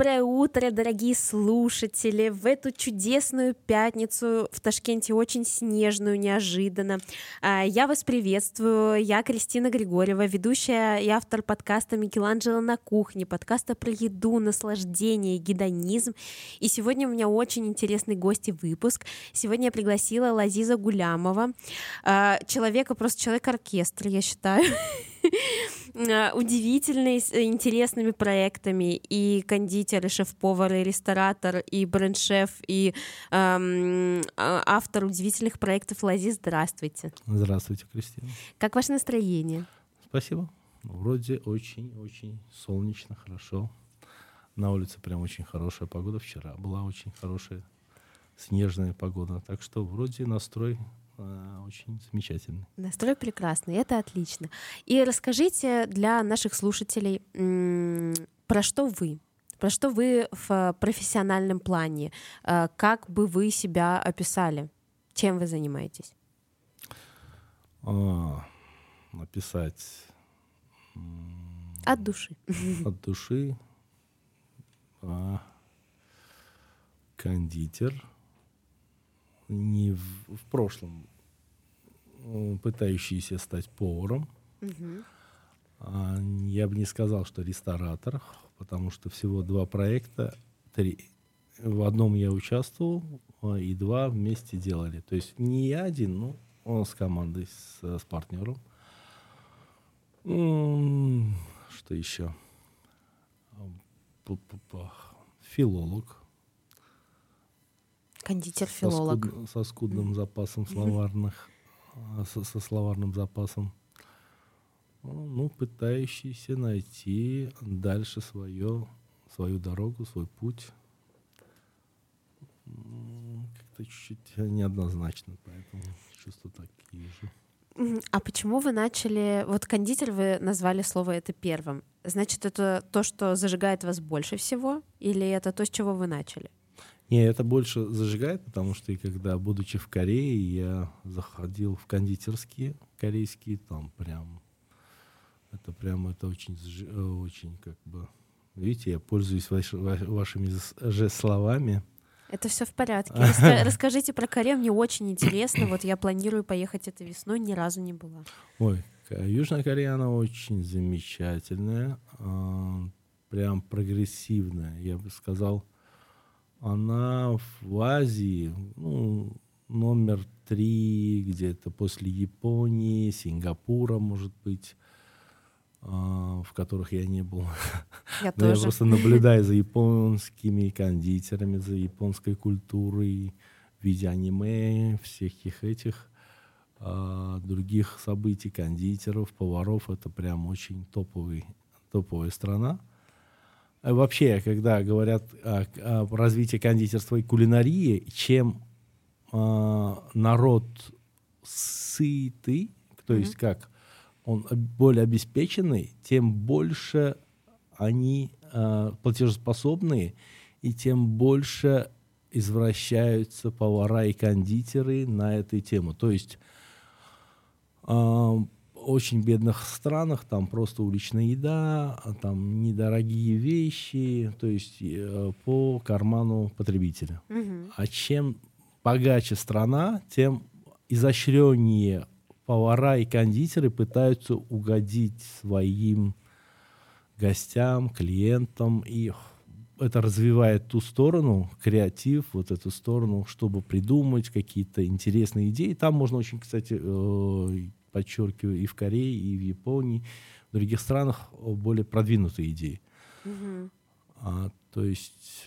Доброе утро, дорогие слушатели! В эту чудесную пятницу в Ташкенте очень снежную, неожиданно. А, я вас приветствую. Я Кристина Григорьева, ведущая и автор подкаста «Микеланджело на кухне», подкаста про еду, наслаждение, гедонизм. И сегодня у меня очень интересный гость и выпуск. Сегодня я пригласила Лазиза Гулямова, а, человека, просто человек-оркестр, я считаю. Э, удивительный, с интересными проектами. И кондитер, и шеф-повар, и ресторатор, и бренд-шеф, и эм, а, автор удивительных проектов Лази. Здравствуйте. Здравствуйте, Кристина. Как ваше настроение? Спасибо. Вроде очень-очень солнечно, хорошо. На улице прям очень хорошая погода. Вчера была очень хорошая снежная погода. Так что вроде настрой Э, очень замечательный. Настрой прекрасный, это отлично. И расскажите для наших слушателей, про что вы, про что вы в профессиональном плане, э, как бы вы себя описали, чем вы занимаетесь? А, написать от души. От души. А, кондитер. Не в, в прошлом пытающиеся стать поваром. А, я бы не сказал, что ресторатор, потому что всего два проекта, три. В одном я участвовал, а, и два вместе делали. То есть не я один, но он с командой, с, с партнером. Что еще? Филолог. Кондитер-филолог. Со, скуд, со скудным запасом словарных со, со словарным запасом, ну, пытающийся найти дальше свое, свою дорогу, свой путь. Как-то чуть-чуть неоднозначно, поэтому чувства такие же. А почему вы начали... Вот кондитер вы назвали слово это первым. Значит, это то, что зажигает вас больше всего? Или это то, с чего вы начали? Не, это больше зажигает, потому что и когда, будучи в Корее, я заходил в кондитерские корейские, там прям, это прям, это очень, э, очень как бы, видите, я пользуюсь ваш, вашими же словами. Это все в порядке. Расскажите про Корею, мне очень интересно. Вот я планирую поехать этой весной, ни разу не была. Ой, Южная Корея, она очень замечательная, а, прям прогрессивная, я бы сказал она в Азии, ну, номер три, где-то после Японии, Сингапура, может быть, а, в которых я не был. Я Но тоже. я просто наблюдаю за японскими кондитерами, за японской культурой в виде аниме, всяких этих а, других событий, кондитеров, поваров. Это прям очень топовый, топовая страна. Э, вообще, когда говорят о, о развитии кондитерства и кулинарии, чем э, народ сытый, то mm-hmm. есть как он более обеспеченный, тем больше они э, платежеспособные, и тем больше извращаются повара и кондитеры на эту тему. То есть э, очень бедных странах там просто уличная еда, там недорогие вещи, то есть э, по карману потребителя. Угу. А чем богаче страна, тем изощреннее повара и кондитеры пытаются угодить своим гостям, клиентам, и это развивает ту сторону, креатив, вот эту сторону, чтобы придумать какие-то интересные идеи. Там можно очень, кстати, э, подчеркиваю, и в Корее, и в Японии, в других странах более продвинутые идеи. Угу. А, то есть...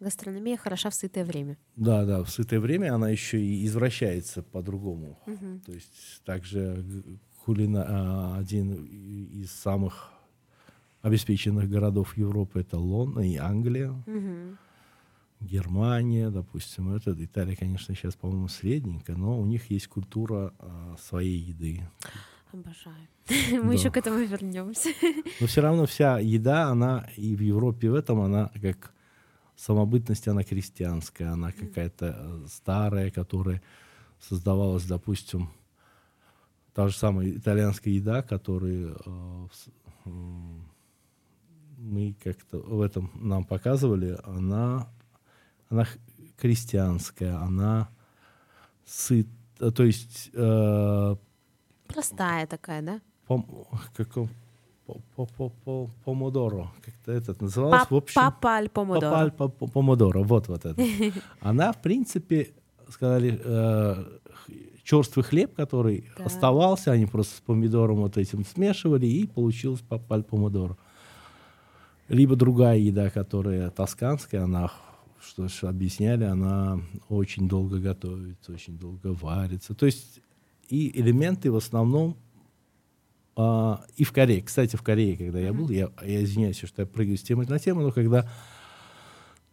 Гастрономия хороша в сытое время. Да, да, в сытое время она еще и извращается по-другому. Угу. То есть также Кулина а, один из самых обеспеченных городов Европы это Лондон и Англия. Угу. Германия, допустим, это Италия, конечно, сейчас, по-моему, средненькая, но у них есть культура а, своей еды. Обожаю. Мы да. еще к этому вернемся. Но все равно вся еда, она и в Европе в этом, она как самобытность, она крестьянская, она какая-то э, старая, которая создавалась, допустим, та же самая итальянская еда, которая э, мы как-то в этом нам показывали, она, она крестьянская, она сыт, то есть... Э, Простая такая, да? Пом, как, помодоро, как-то этот называлось. в общем, папаль помодоро. Папаль помодоро, вот вот это. Она, в принципе, сказали, э, черствый хлеб, который да. оставался, они просто с помидором вот этим смешивали, и получилось папаль помодоро. Либо другая еда, которая тосканская, она, что ж объясняли, она очень долго готовится, очень долго варится. То есть и элементы в основном а, и в Корее. Кстати, в Корее, когда я был, я, я извиняюсь, что я прыгаю с темы на тему, но когда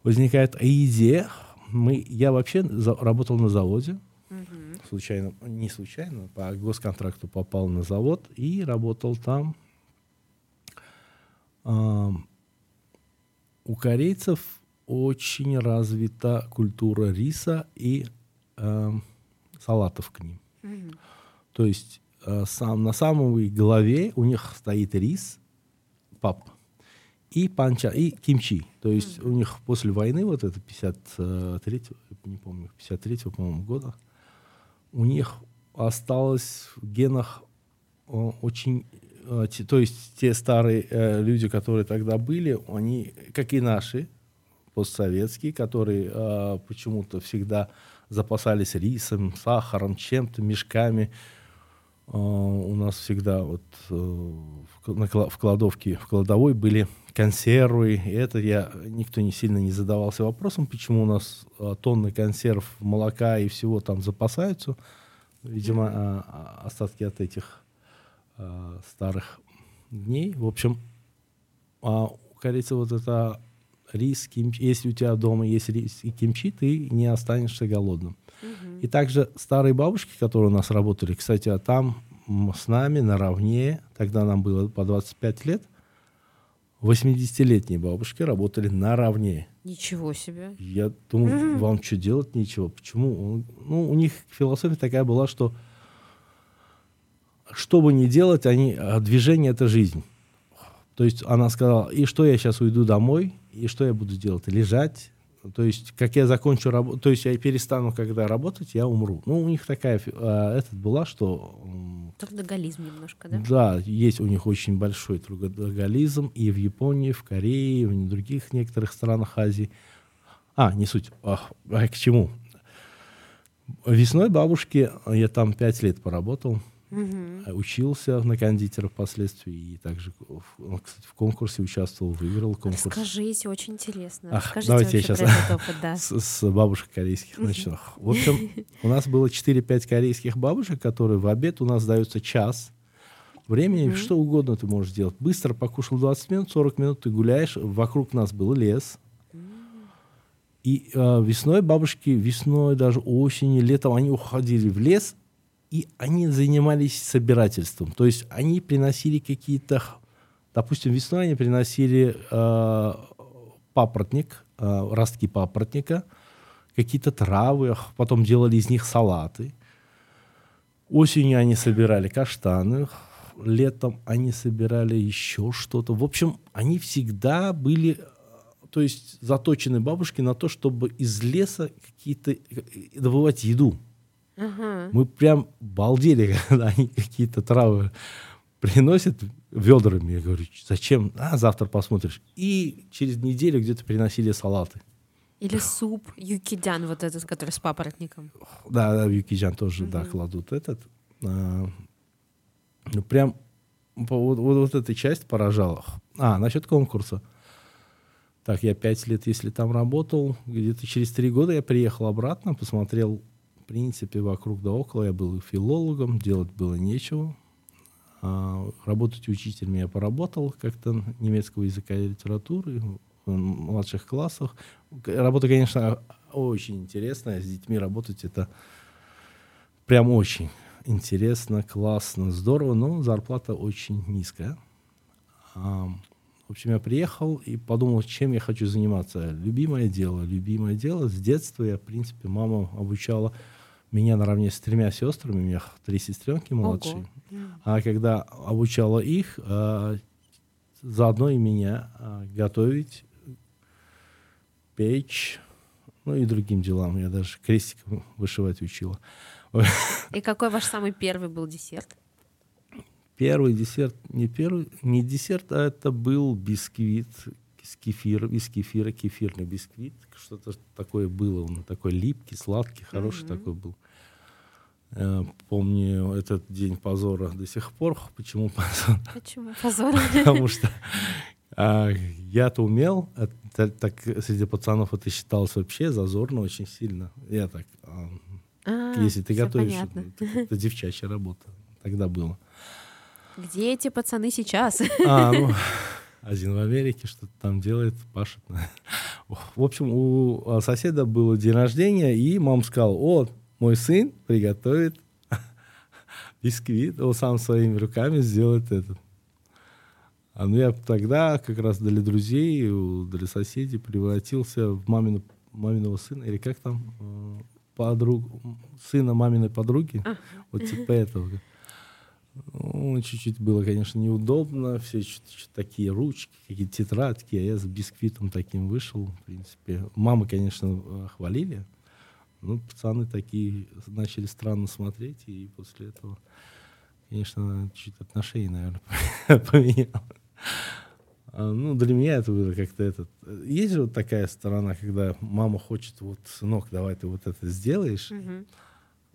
возникает идея, мы, я вообще за, работал на заводе, угу. случайно, не случайно, по госконтракту попал на завод и работал там. А, у корейцев очень развита культура риса и э, салатов к ним. Mm-hmm. То есть э, сам, на самой голове у них стоит рис, пап, и панча, и кимчи. То есть mm-hmm. у них после войны, вот это 53 не помню, 53 по-моему, года, у них осталось в генах э, очень Э, то есть те старые э, люди, которые тогда были, они, как и наши, постсоветские, которые э, почему-то всегда запасались рисом, сахаром, чем-то, мешками. Э, у нас всегда вот э, в кладовке, в кладовой были консервы. И это я, никто не сильно не задавался вопросом, почему у нас э, тонны консерв, молока и всего там запасаются. Видимо, э, остатки от этих э, старых дней. В общем, а у вот это рис, кимчи. Если у тебя дома есть рис и кимчи, ты не останешься голодным. Угу. И также старые бабушки, которые у нас работали, кстати, а там с нами наравне, тогда нам было по 25 лет, 80-летние бабушки работали наравне. Ничего себе. Я думаю, угу. вам что делать нечего. Почему? Ну, у них философия такая была, что что бы ни делать, они, а, движение — это жизнь. То есть она сказала, и что я сейчас уйду домой, и что я буду делать? Лежать? То есть, как я закончу работу, то есть я перестану, когда работать, я умру. Ну, у них такая, э, этот была, что... Трудоголизм немножко, да? Да, есть у них очень большой трудоголизм и в Японии, в Корее, и в других некоторых странах Азии. А, не суть. А, а к чему? Весной бабушки, я там пять лет поработал, Угу. Учился на кондитера впоследствии и также, в, кстати, в конкурсе участвовал, выиграл конкурс. Расскажите, очень интересно. Ах, Расскажите давайте я сейчас опыт, да. с, с бабушек корейских начну. В общем, у нас было 4-5 корейских бабушек, которые в обед у нас даются час. Времени mm что угодно ты можешь делать. Быстро покушал 20 минут, 40 минут ты гуляешь. Вокруг нас был лес. И э, весной бабушки, весной, даже осенью, летом, они уходили в лес, и они занимались собирательством. То есть они приносили какие-то, допустим, весной они приносили э, папоротник, э, ростки папоротника, какие-то травы, потом делали из них салаты. Осенью они собирали каштаны, летом они собирали еще что-то. В общем, они всегда были, то есть заточены бабушки на то, чтобы из леса какие-то э, добывать еду. Угу. Мы прям балдели, когда они какие-то травы приносят ведрами. Я говорю, зачем? А, завтра посмотришь. И через неделю где-то приносили салаты. Или суп юкидян, вот этот, который с папоротником. Да, да, юкидян тоже, угу. да, кладут этот. А, ну, прям вот, вот, вот эта часть поражала. А, насчет конкурса. Так, я пять лет, если там работал, где-то через три года я приехал обратно, посмотрел принципе, вокруг да около я был филологом, делать было нечего. А, работать учителем я поработал как-то немецкого языка и литературы в младших классах. Работа, конечно, очень интересная. С детьми работать это прям очень интересно, классно, здорово, но зарплата очень низкая. А, в общем, я приехал и подумал, чем я хочу заниматься. Любимое дело, любимое дело. С детства я, в принципе, мама обучала меня наравне с тремя сестрами, у меня три сестренки младшие. Ого. А когда обучала их, а, заодно и меня а, готовить, печь, ну и другим делам. Я даже крестиком вышивать учила. И какой ваш самый первый был десерт? Первый десерт, не первый, не десерт, а это был бисквит с кефиром, из кефира, кефирный бисквит. Что-то такое было, он такой липкий, сладкий, хороший mm-hmm. такой был. Я помню этот день позора до сих пор. Почему позор? Почему позор? Потому что а, я-то умел, это, так среди пацанов это считалось вообще зазорно очень сильно. Я так, а, а, если ты готовишь, это, это девчачья работа. Тогда было. Где эти пацаны сейчас? А, ну, один в Америке что-то там делает, пашет. В общем, у соседа был день рождения, и мама сказала, о, мой сын приготовит бисквит, он сам своими руками сделает этот. А ну я тогда как раз для друзей, для соседей превратился в мамину, маминого сына, или как там, э, подруг, сына маминой подруги, а. вот типа этого. Ну, чуть-чуть было, конечно, неудобно, все чуть-чуть такие ручки, какие-то тетрадки, а я с бисквитом таким вышел, в принципе. Мамы, конечно, хвалили, ну, пацаны такие начали странно смотреть, и после этого, конечно, чуть отношения, наверное, поменял. А, ну, для меня это было как-то этот... Есть же вот такая сторона, когда мама хочет, вот, сынок, давай ты вот это сделаешь, mm-hmm.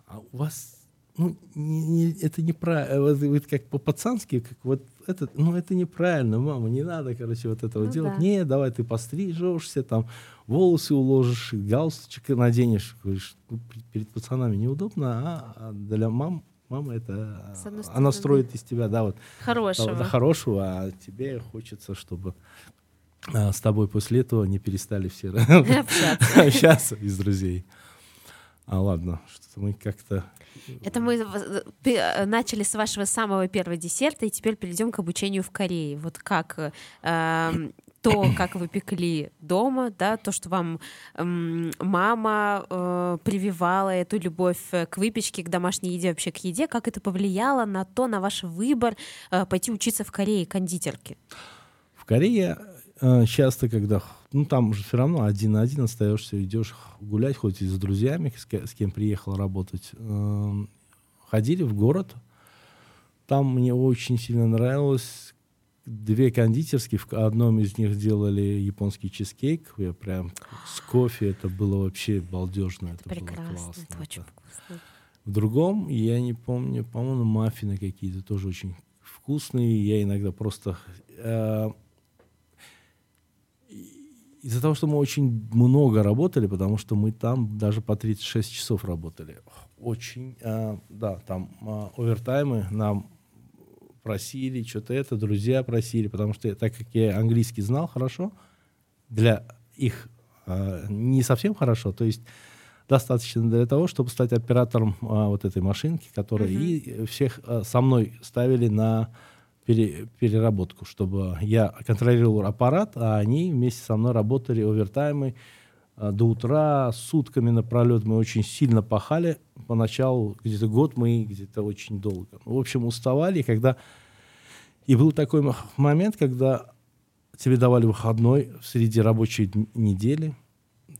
а у вас ну, не, не, это неправильно, вот, вот как по-пацански, как вот это, ну, это неправильно, мама, не надо, короче, вот этого ну, делать. Да. Не, давай ты пострижешься, там, волосы уложишь, галстучек наденешь. Говоришь, ну, перед пацанами неудобно, а, а для мам, мама это, она строит из тебя, да, вот. Хорошего. Да, хорошего, а тебе хочется, чтобы а, с тобой после этого не перестали все общаться из друзей. А ладно, что-то мы как-то это мы э, начали с вашего самого первого десерта, и теперь перейдем к обучению в Корее. Вот как э, то, как вы пекли дома, да, то, что вам э, мама э, прививала эту любовь к выпечке, к домашней еде, вообще к еде, как это повлияло на то, на ваш выбор э, пойти учиться в Корее кондитерке? В Корее э, часто, когда ну там уже все равно один на один остаешься, идешь гулять, хоть и с друзьями, с, с кем приехал работать. Э, ходили в город. Там мне очень сильно нравилось. Две кондитерские, в одном из них делали японский чизкейк. Я прям с кофе, это было вообще балдежно. Это, это прекрасно, было классно. Это очень вкусно. В другом, я не помню, по-моему, маффины какие-то тоже очень вкусные. Я иногда просто... Э, из-за того, что мы очень много работали, потому что мы там даже по 36 часов работали. Очень, э, да, там э, овертаймы нам просили, что-то это, друзья просили, потому что так как я английский знал хорошо, для их э, не совсем хорошо, то есть достаточно для того, чтобы стать оператором э, вот этой машинки, которая uh-huh. и всех э, со мной ставили на пере, переработку, чтобы я контролировал аппарат, а они вместе со мной работали овертаймы а, до утра, сутками напролет. Мы очень сильно пахали. Поначалу где-то год мы где-то очень долго. В общем, уставали, когда... И был такой момент, когда тебе давали выходной среди рабочей недели,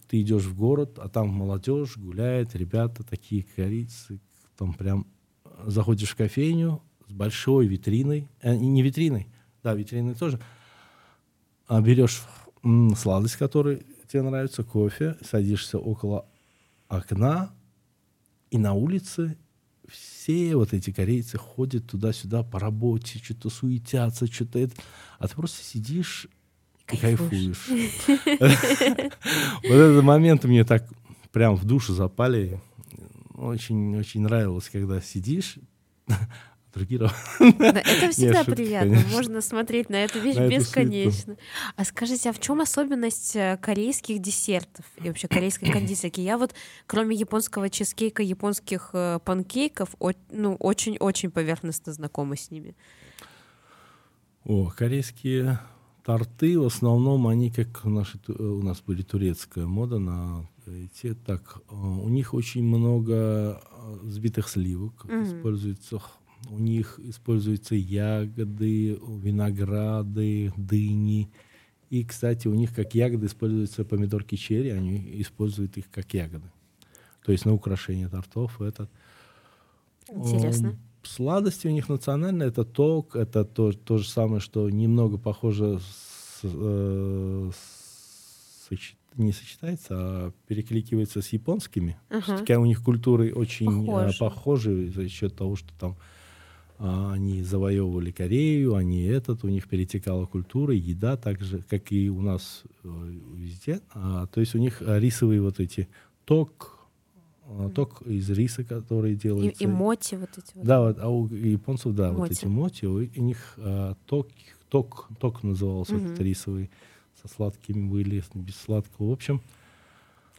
ты идешь в город, а там молодежь гуляет, ребята такие корицы, там прям заходишь в кофейню, с большой витриной, э, не витриной, да, витриной тоже, а берешь м, сладость, которая тебе нравится, кофе, садишься около окна, и на улице все вот эти корейцы ходят туда-сюда по работе, что-то суетятся, что-то это. А ты просто сидишь и кайфуешь. Вот этот момент мне так прям в душу запали. Очень-очень нравилось, когда сидишь, другие Это всегда приятно. Можно смотреть на эту вещь бесконечно. А скажите, а в чем особенность э, корейских десертов и вообще корейской кондитерки? Я вот, кроме японского чизкейка, японских э, панкейков, ну, очень-очень поверхностно знакома с ними. О, корейские торты, в основном они, как наши, э, у нас были турецкая мода на те, так, у них очень много взбитых сливок mm-hmm. используется у них используются ягоды, винограды, дыни. И, кстати, у них как ягоды используются помидорки черри, они используют их как ягоды. То есть на украшение тортов этот. Интересно. Сладости у них национальные, это ток, это то, то же самое, что немного похоже с, э, с, не сочетается, а перекликивается с японскими. Ага. Все-таки у них культуры очень Похожи. э, похожи за счет того, что там они завоевывали Корею, они этот, у них перетекала культура, еда так же, как и у нас э, везде. А, то есть у них а, рисовые вот эти ток, а, ток из риса, который И, делается. и моти вот эти вот. Да, вот, а у японцев, да, вот Моти. эти моти, у, у них а, ток, ток, ток назывался, Мгм. этот рисовый, со сладкими были, без сладкого. В общем,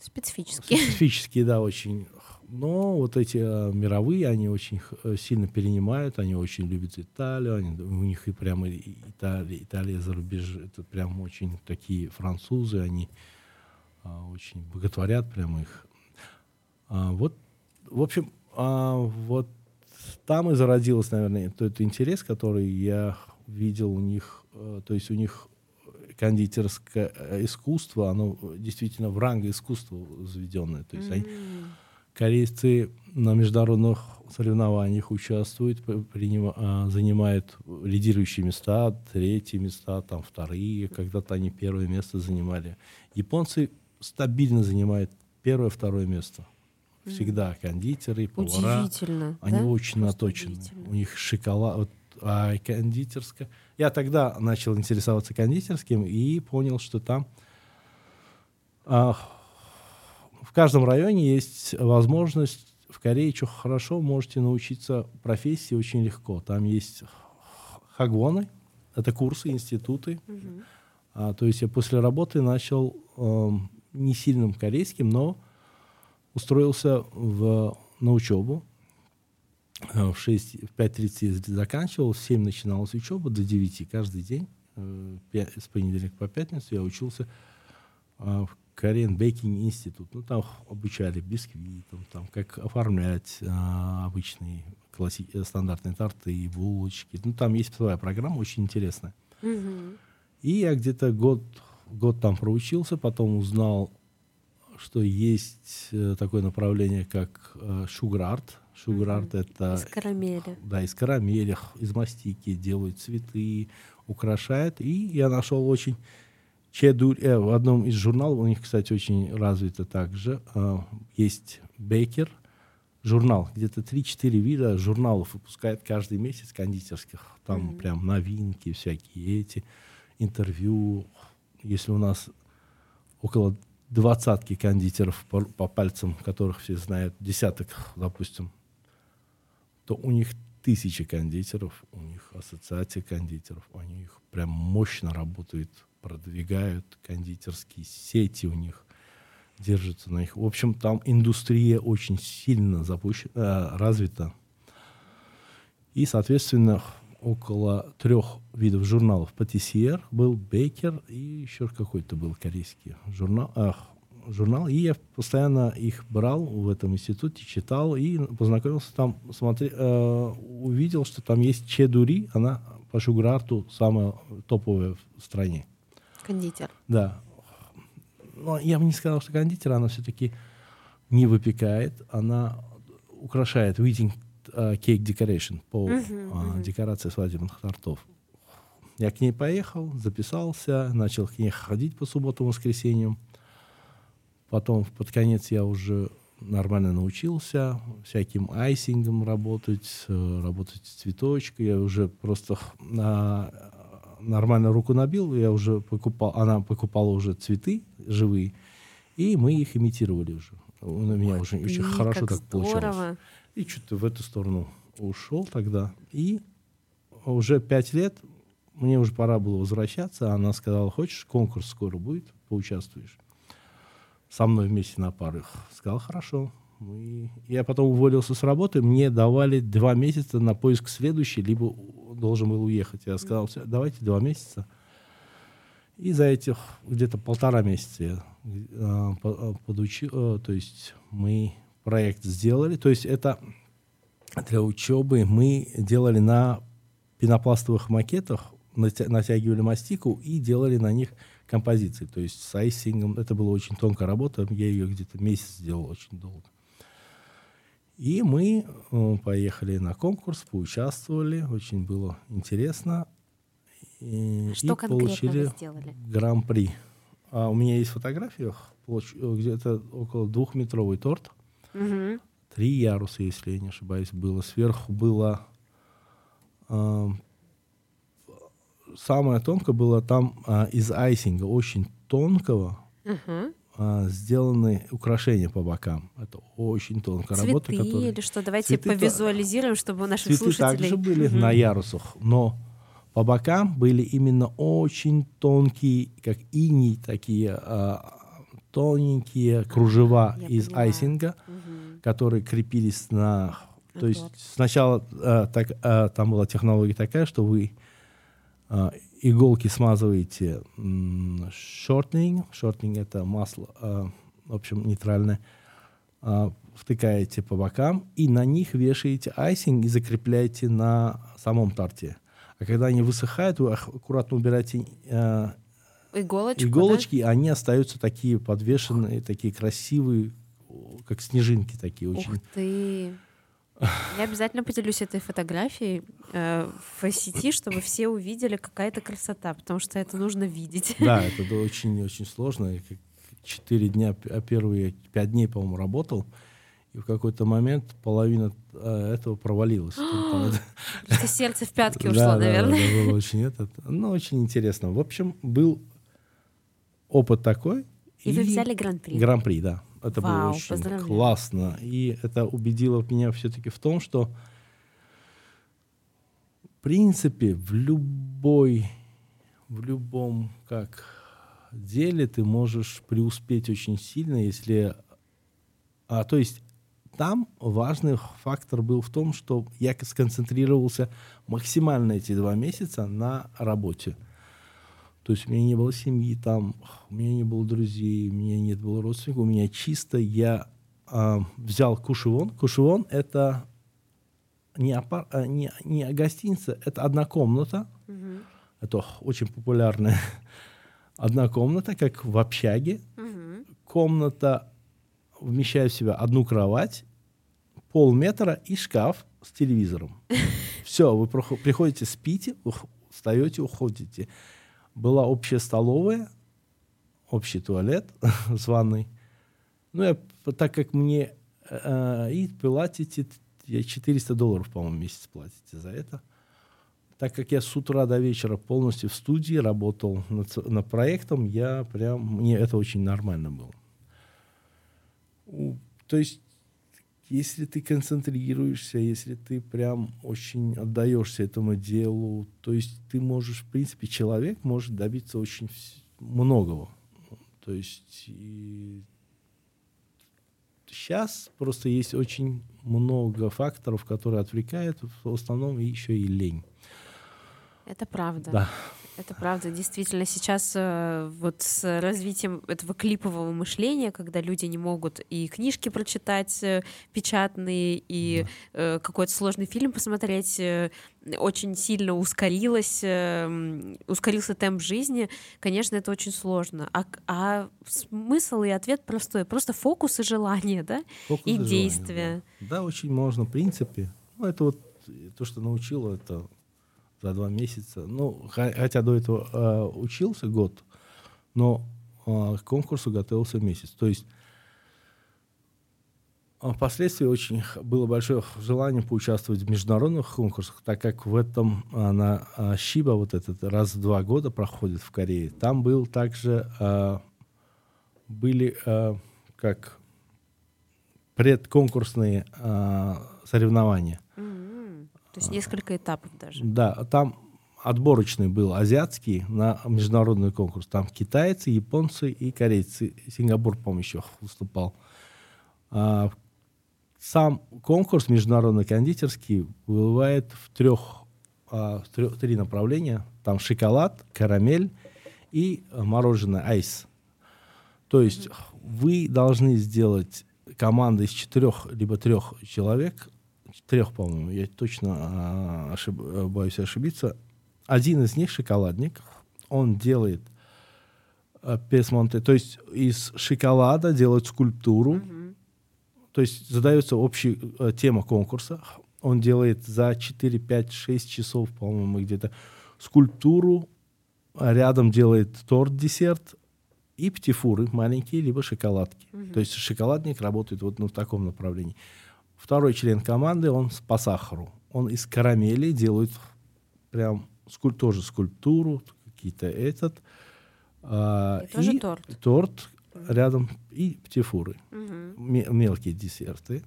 Специфические. специфические, да, очень. Но вот эти а, мировые, они очень э, сильно перенимают, они очень любят Италию, они, у них и прямо Италия, Италия за рубеж, это прям очень такие французы, они а, очень боготворят прямо их. А, вот, в общем, а, вот там и зародилось, наверное, тот интерес, который я видел у них, э, то есть у них кондитерское э, искусство, оно действительно в ранг искусства заведенное. То есть они, М. корейцы на международных соревнованиях участвуют, п- принима- а, занимают лидирующие места, третьи места, там вторые, когда-то они первое место занимали. Японцы стабильно занимают первое, второе место. Всегда кондитеры, повара. Удивительно. Они да? очень Просто наточены. У них шоколад, вот, а кондитерская. Я тогда начал интересоваться кондитерским и понял, что там а, в каждом районе есть возможность в Корее, что хорошо, можете научиться профессии очень легко. Там есть хагоны, это курсы, институты. Мгм. А, то есть я после работы начал эм, не сильным корейским, но устроился в, на учебу. Э, В, 6, в 5.30 заканчивал, в 7 начиналась учеба, до 9 каждый день. Э, С понедельника по пятницу я учился а, в Korean Baking Institute. Ну, там обучали бисквитам, там, как оформлять а, обычные класси- э, стандартные торты и булочки. Ну, там есть своя программа, очень интересная. Мгм. И я где-то год, год там проучился, потом узнал, что есть э, такое направление, как э, art. Sugar art это Из карамели. да, из карамели, из мастики делают цветы, украшают. И я нашел очень чеду э, в одном из журналов, у них, кстати, очень развито также, э, есть Бейкер, журнал, где-то 3-4 вида журналов выпускает каждый месяц кондитерских. Там Мгм. прям новинки всякие эти, интервью. Если у нас около двадцатки кондитеров по, по пальцам, которых все знают, десяток, допустим, то у них тысячи кондитеров, у них ассоциация кондитеров, они их прям мощно работают, продвигают кондитерские сети у них держатся на них. В общем, там индустрия очень сильно запущена, э, развита. И, соответственно, около трех видов журналов. Патиссиер был, Бейкер и еще какой-то был корейский журнал. ах, журнал. И я постоянно их брал в этом институте, читал и познакомился там, смотри, э, увидел, что там есть Чедури, она по шуграрту самая топовая в стране. Кондитер. Да. Но я бы не сказал, что кондитер, она все-таки не выпекает, она украшает wedding э, cake decoration по а, мгм. декорации свадебных тортов. Я к ней поехал, записался, начал к ней ходить по субботам, воскресеньям. Потом под конец я уже нормально научился всяким айсингом работать, э, работать с цветочкой. Я уже просто на, нормально руку набил, я уже покупал, она покупала уже цветы живые, и мы их имитировали уже. У меня уже очень Ты, хорошо как так получалось. здорово. И что-то в эту сторону ушел тогда. И уже пять лет мне уже пора было возвращаться. Она сказала, хочешь, конкурс скоро будет, поучаствуешь. Со мной вместе на парах. Сказал, хорошо. И я потом уволился с работы. Мне давали два месяца на поиск следующий, либо должен был уехать. Я сказал, «Всё, давайте два месяца. И за этих где-то полтора месяца я э, по- э, подучил, э, то есть мы проект сделали. То есть это для учебы мы делали на пенопластовых макетах, натягивали мастику и делали на них композиции. То есть с айсингом это была очень тонкая работа, я ее где-то месяц сделал очень долго. И мы э, поехали на конкурс, поучаствовали, очень было интересно. И, Что и получили гран-при. А у меня есть фотография, где-то около двухметровый торт. Угу. Три яруса, если я не ошибаюсь, было. Сверху было... Э, самое тонкое было там э, из айсинга, очень тонкого. Угу а, сделаны украшения по бокам. Это очень тонкая Цветы работа. Которая... или что? Давайте Цветы повизуализируем, чтобы у наших Цветы слушателей... также были угу. на ярусах, но по бокам были именно очень тонкие, как иней, такие а, тоненькие кружева Я из поняла. айсинга, угу. которые крепились на... А то есть сначала а, так, а, там была технология такая, что вы иголки смазываете shortening, shortening это масло, э, в общем, нейтральное, э, втыкаете по бокам и на них вешаете icing и закрепляете на самом торте. А когда они высыхают, вы аккуратно убираете э, Иголочку, иголочки, да? они остаются такие подвешенные, такие красивые, как снежинки такие очень. Ух ты! Я обязательно поделюсь этой фотографией э, в сети, чтобы все увидели какая-то красота, потому что это нужно видеть. Да, это очень-очень сложно. Четыре дня, а первые пять дней, по-моему, работал. И в какой-то момент половина э, этого провалилась. Что сердце в пятки ушло, наверное. Да, было очень этот. Ну, очень интересно. В общем, был опыт такой. И, и вы взяли гран-при. Гран-при, да. Это Вау, было очень классно. И это убедило меня все-таки в том, что в принципе в любой, в любом как деле ты можешь преуспеть очень сильно, если... А, то есть там важный фактор был в том, что я сконцентрировался максимально эти два месяца на работе. То есть у меня не было семьи там, у меня не было друзей, у меня нет было родственников, у меня чисто я э, взял кушевон. Кушевон это не, апар, а, не, не гостиница, это одна комната. Mm-hmm. Это очень популярная одна комната, как в общаге. Mm-hmm. Комната вмещает в себя одну кровать, полметра и шкаф с телевизором. Все, вы приходите, спите, встаете, уходите была общая столовая, общий туалет с ванной. Ну, я, так как мне э, и платите, я 400 долларов, по-моему, в месяц платите за это. Так как я с утра до вечера полностью в студии работал над, над проектом, я прям, мне это очень нормально было. То есть если ты концентрируешься, если ты прям очень отдаешься этому делу, то есть ты можешь, в принципе, человек может добиться очень многого. То есть и сейчас просто есть очень много факторов, которые отвлекают, в основном еще и лень. Это правда. Да. Это правда, действительно, сейчас э, вот с развитием этого клипового мышления, когда люди не могут и книжки прочитать э, печатные, и да. э, какой-то сложный фильм посмотреть, очень сильно ускорилось, э, ускорился темп жизни, конечно, это очень сложно. А, а смысл и ответ простой, просто фокус и желание, да, фокус и, и действия. Да. да, очень можно, в принципе. Ну, это вот то, что научило, это за два месяца. Ну, хотя до этого э, учился год, но э, к конкурсу готовился месяц. То есть а, Впоследствии очень было большое желание поучаствовать в международных конкурсах, так как в этом а, на а, Шиба вот этот раз в два года проходит в Корее. Там был также а, были а, как предконкурсные а, соревнования. То есть несколько этапов даже. Да, там отборочный был азиатский на международный конкурс. Там китайцы, японцы и корейцы. Сингапур, по-моему, еще выступал. А, сам конкурс международный кондитерский бывает в трех, а, в трех три направления. Там шоколад, карамель и мороженое айс. То есть вы должны сделать команду из четырех либо трех человек трех, по-моему, я точно а, ошиб, боюсь ошибиться. Один из них шоколадник, он делает а, песмонте, то есть из шоколада делают скульптуру, то есть задается общая э, тема конкурса. Он делает за 4, 5, 6 часов, по-моему, где-то скульптуру, рядом делает торт-десерт и птифуры маленькие, либо шоколадки. Мгм. То есть шоколадник работает вот ну, в таком направлении. Второй член команды, он по сахару. Он из карамели делает прям скуль- тоже скульптуру, какие-то этот. а, И и торт. торт рядом и птифуры ме- мелкие десерты.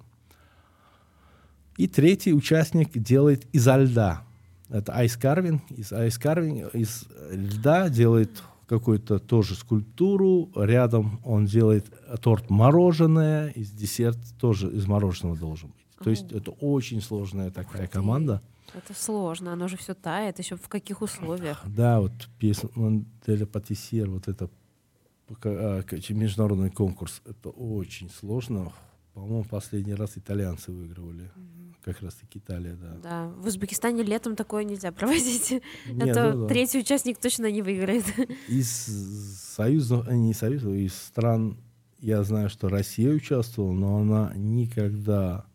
И третий участник делает изо льда. Это айскарвинг. Из айскарвинг из льда делает какую-то тоже скульптуру. Рядом он делает торт мороженое. Из десерт тоже из мороженого должен быть. То есть это очень сложная такая команда. Это сложно, оно же все тает, еще в каких условиях. Да, вот песня Манделя Патиссер, вот это а, международный конкурс, это очень сложно. По-моему, последний раз итальянцы выигрывали. Как раз таки Италия, да. Да, в Узбекистане летом такое нельзя проводить. Это ну да. третий участник точно не выиграет. Из союзных, а, не союзов, из стран, я знаю, что Россия участвовала, но она никогда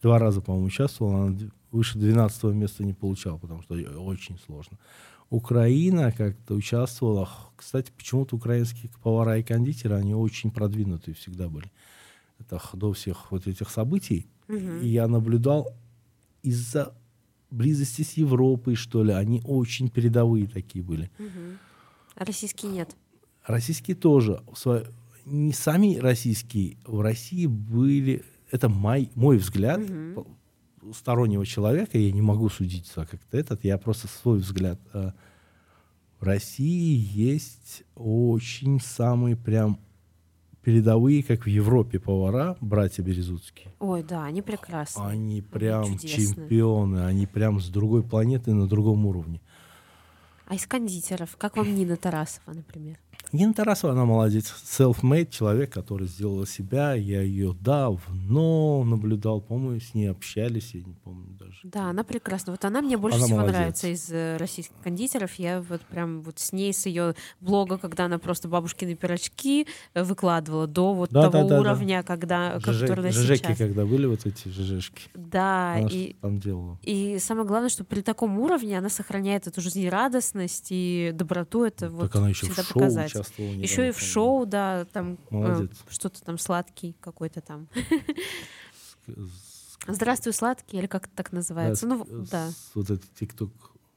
два раза, по-моему, участвовала, она выше 12 места не получала, потому что ей очень сложно. Украина как-то участвовала. Кстати, почему-то украинские повара и кондитеры, они очень продвинутые всегда были. Это до всех вот этих событий. И я наблюдал из-за близости с Европой, что ли, они очень передовые такие были. А российский нет. Российские тоже. Не сами российские, в России были... Это мой, мой взгляд стороннего человека, я не могу судить за как-то этот, я просто свой взгляд. А, В России есть очень самые прям передовые, как в Европе, повара, братья Березутские. Ой, да, они прекрасны. Они прям чудесные. чемпионы, они прям с другой планеты на другом уровне. А из кондитеров, как вам Нина Тарасова, например? Нина Тарасова, она молодец. Self-made человек, который сделала себя. Я ее давно наблюдал, по-моему, с ней общались, я не помню даже. Да, она прекрасна. Вот она мне больше Она всего молодец. нравится из э, российских кондитеров. Я вот прям вот с ней, с ее блога, когда она просто бабушкины пирожки э, выкладывала до вот Да, того да, да, да. уровня, когда, Жижек- который жижеки, сейчас. когда были вот эти жижешки, Да, она и, там делала. и самое главное, что при таком уровне она сохраняет эту жизнерадостность и доброту. Это вот так она еще в всегда шоу показать. участвовала. Еще недавно, и в шоу, да, там э, что-то там сладкий какой-то там. Здравствуй, сладкий, или как это так называется? ну, с- да. Вот этот ТикТок.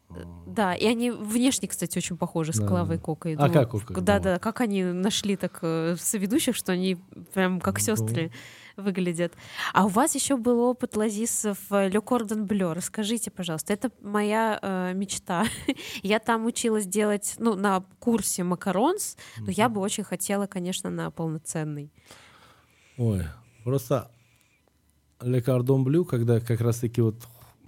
а, Да, и они внешне, кстати, очень похожи с Да, Клавой да. Кокой. А как Кока Да, да, как они нашли так э, соведущих, что они прям как Ну. сестры выглядят. А у вас еще был опыт лазисов в Ле Кордон Блeu. Расскажите, пожалуйста, это моя э, мечта. я там училась делать, ну, на курсе макаронс, но я бы очень хотела, конечно, на полноценный. Ой, просто Le Cordon Bleu, когда как раз-таки вот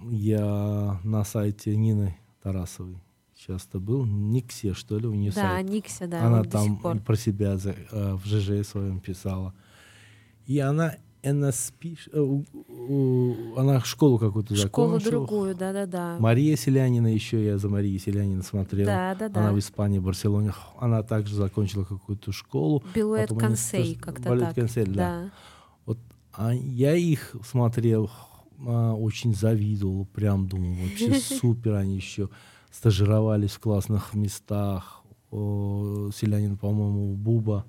я на сайте Нины Тарасовой часто был, Никсе, что ли, у нее Да, сайт. Никся, да, она там про себя за- э, в ЖЖ своем писала. И она э, у- она школу какую-то Школу закончила. другую, да-да-да. Мария Селянина еще, я за Марией Селянина смотрел. Да-да-да. Она в Испании, в Барселоне. Она также закончила какую-то школу. Билуэт Консей, как-то Балет так. Консель, да. да. Вот а я их смотрел, а, очень завидовал, прям думал, вообще супер, они еще стажировались в классных местах. О, Селянин, по-моему, Буба.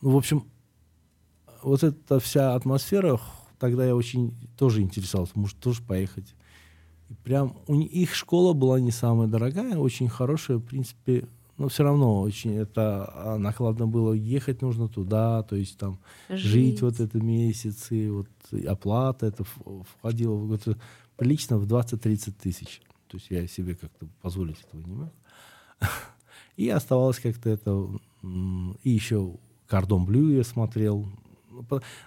Ну, в общем, вот эта вся атмосфера, тогда я очень тоже интересовался, может тоже поехать. И прям у их школа была не самая дорогая, очень хорошая, в принципе, но все равно очень это а, накладно было. Ехать нужно туда, то есть там жить, вот это месяцы, вот и оплата, это входило в это прилично в 20-30 тысяч. То есть я себе как-то позволить этого не мог. И оставалось как-то это... И еще Кордон Блю я смотрел.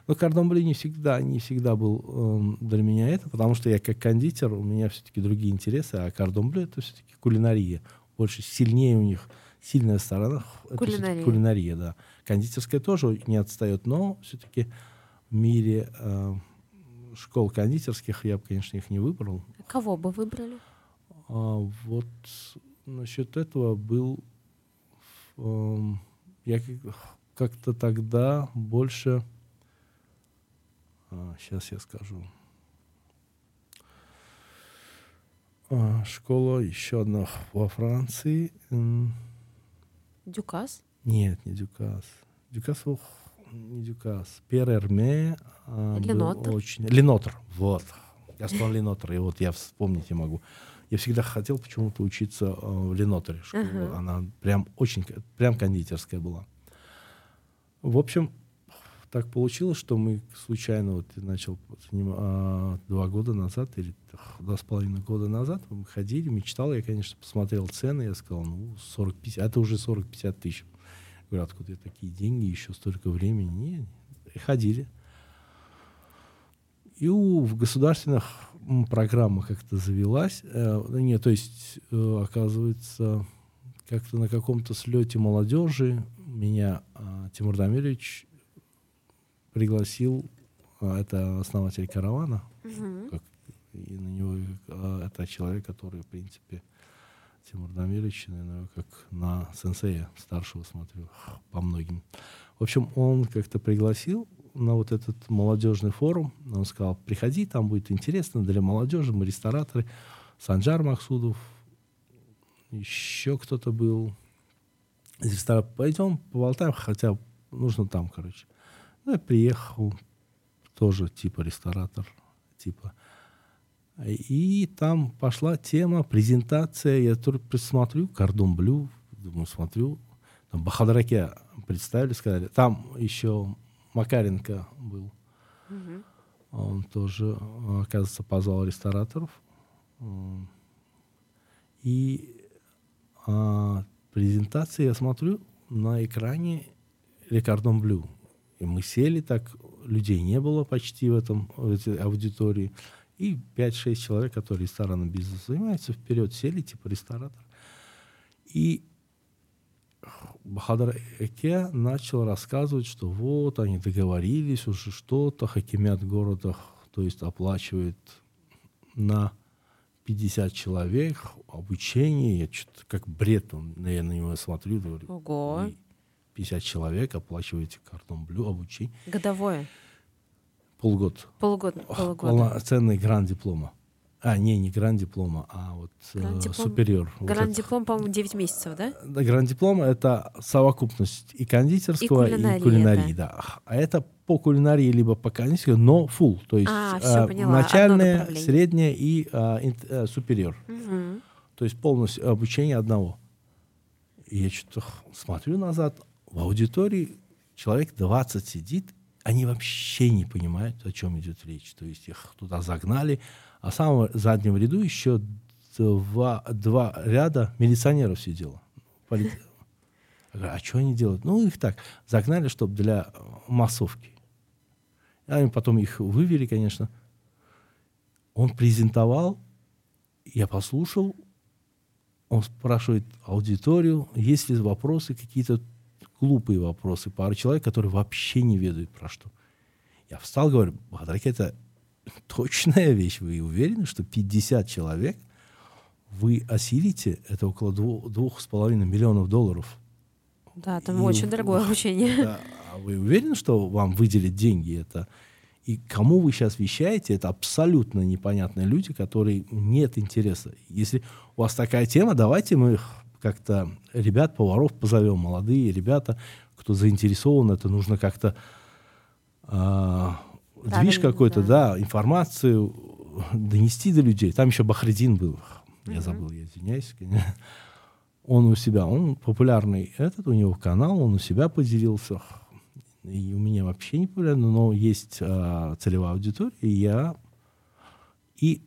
Но Кордон Блю не всегда, не всегда был эм, для меня это, потому что я как кондитер, у меня все-таки другие интересы, а Кордон Блю это все-таки кулинария. Больше сильнее у них сильная сторона. это Кулинария. кулинария, да. Кондитерская тоже не отстает, но все-таки мире э, школ кондитерских, я бы, конечно, их не выбрал. Кого бы выбрали? А, вот насчет этого был... Э, я как-то тогда больше... А, сейчас я скажу. А, школа еще одна во Франции. Дюкас? Нет, не Дюкас. Дюкас, ох, не Дюкас. Пьер Эрме. А, Ленотр. Очень... Ленотр, вот. Я сказал Ленотр, и вот я вспомнить не могу. Я всегда хотел почему-то учиться э, в Ленотре. Uh-huh. Она прям очень, прям кондитерская была. В общем, так получилось, что мы случайно, вот начал а, два года назад или два с половиной года назад, мы ходили, мечтал, я, конечно, посмотрел цены, я сказал, ну, 40-50, это уже 40-50 тысяч. Говорю, откуда такие деньги, еще столько времени? Не, и ходили. И у, в государственных программах как-то завелась, э, не, то есть, э, оказывается, как-то на каком-то слете молодежи меня э, Тимур Дамирович пригласил, а, это основатель каравана, угу. как, и на него а, это человек, который, в принципе, Тимур Дамирович, наверное, как на сенсея старшего смотрю по многим. В общем, он как-то пригласил на вот этот молодежный форум. Он сказал, приходи, там будет интересно для молодежи, мы рестораторы. Санджар Махсудов, еще кто-то был. Из ресторана пойдем, поболтаем, хотя нужно там, короче. Ну, я приехал, тоже типа ресторатор, типа. И там пошла тема, презентация. Я тоже присмотрю, кордон блю, думаю, смотрю. Там Бахадраке представили, сказали. Там еще Макаренко был. Угу. Он тоже, оказывается, позвал рестораторов. И а, презентация, я смотрю, на экране Рекардон Блю. И мы сели так, людей не было почти в этом в этой аудитории. И 5-6 человек, которые ресторанным бизнесом занимаются, вперед сели, типа ресторатор. И Бахадр Эке начал рассказывать, что вот они договорились уже что-то, хакимят города, то есть оплачивает на 50 человек обучение. Я что-то как бред, я на него смотрю, говорю. Ого. 50 человек, оплачиваете картон блю, обучение. Годовое? Полгода. Полгода. полгода. Полноценный гранд диплома. А, не, не гранд диплома, а вот э, супериор. Гранд вот по-моему, 9 месяцев, да? Да, гранд диплом это совокупность и кондитерского, и кулинарии, и кулинарии да. да. А это по кулинарии либо по кондитерскому, но full, то есть а, все, э, начальное, среднее и э, э, супериор. Угу. То есть полностью обучение одного. И я что-то смотрю назад, в аудитории человек 20 сидит, они вообще не понимают, о чем идет речь. То есть их туда загнали, а в самом заднем ряду еще два, два ряда милиционеров сидело. Поли... А что они делают? Ну, их так загнали, чтобы для массовки. Они потом их вывели, конечно. Он презентовал, я послушал, он спрашивает аудиторию, есть ли вопросы какие-то глупые вопросы, пару человек, которые вообще не ведают про что. Я встал, говорю, Бахадараки, это точная вещь. Вы уверены, что 50 человек вы осилите? Это около двух, двух с половиной миллионов долларов. Да, там и очень дорогое обучение. Да, а вы уверены, что вам выделят деньги это? И кому вы сейчас вещаете, это абсолютно непонятные люди, которые нет интереса. Если у вас такая тема, давайте мы как-то ребят, поваров позовем, молодые ребята, кто заинтересован, это нужно как-то э, движ какой-то, да. да, информацию донести до людей. Там еще Бахредин был, я угу. забыл, я извиняюсь. Он у себя, он популярный этот, у него канал, он у себя поделился. И у меня вообще не популярно, но есть э, целевая аудитория, и я... И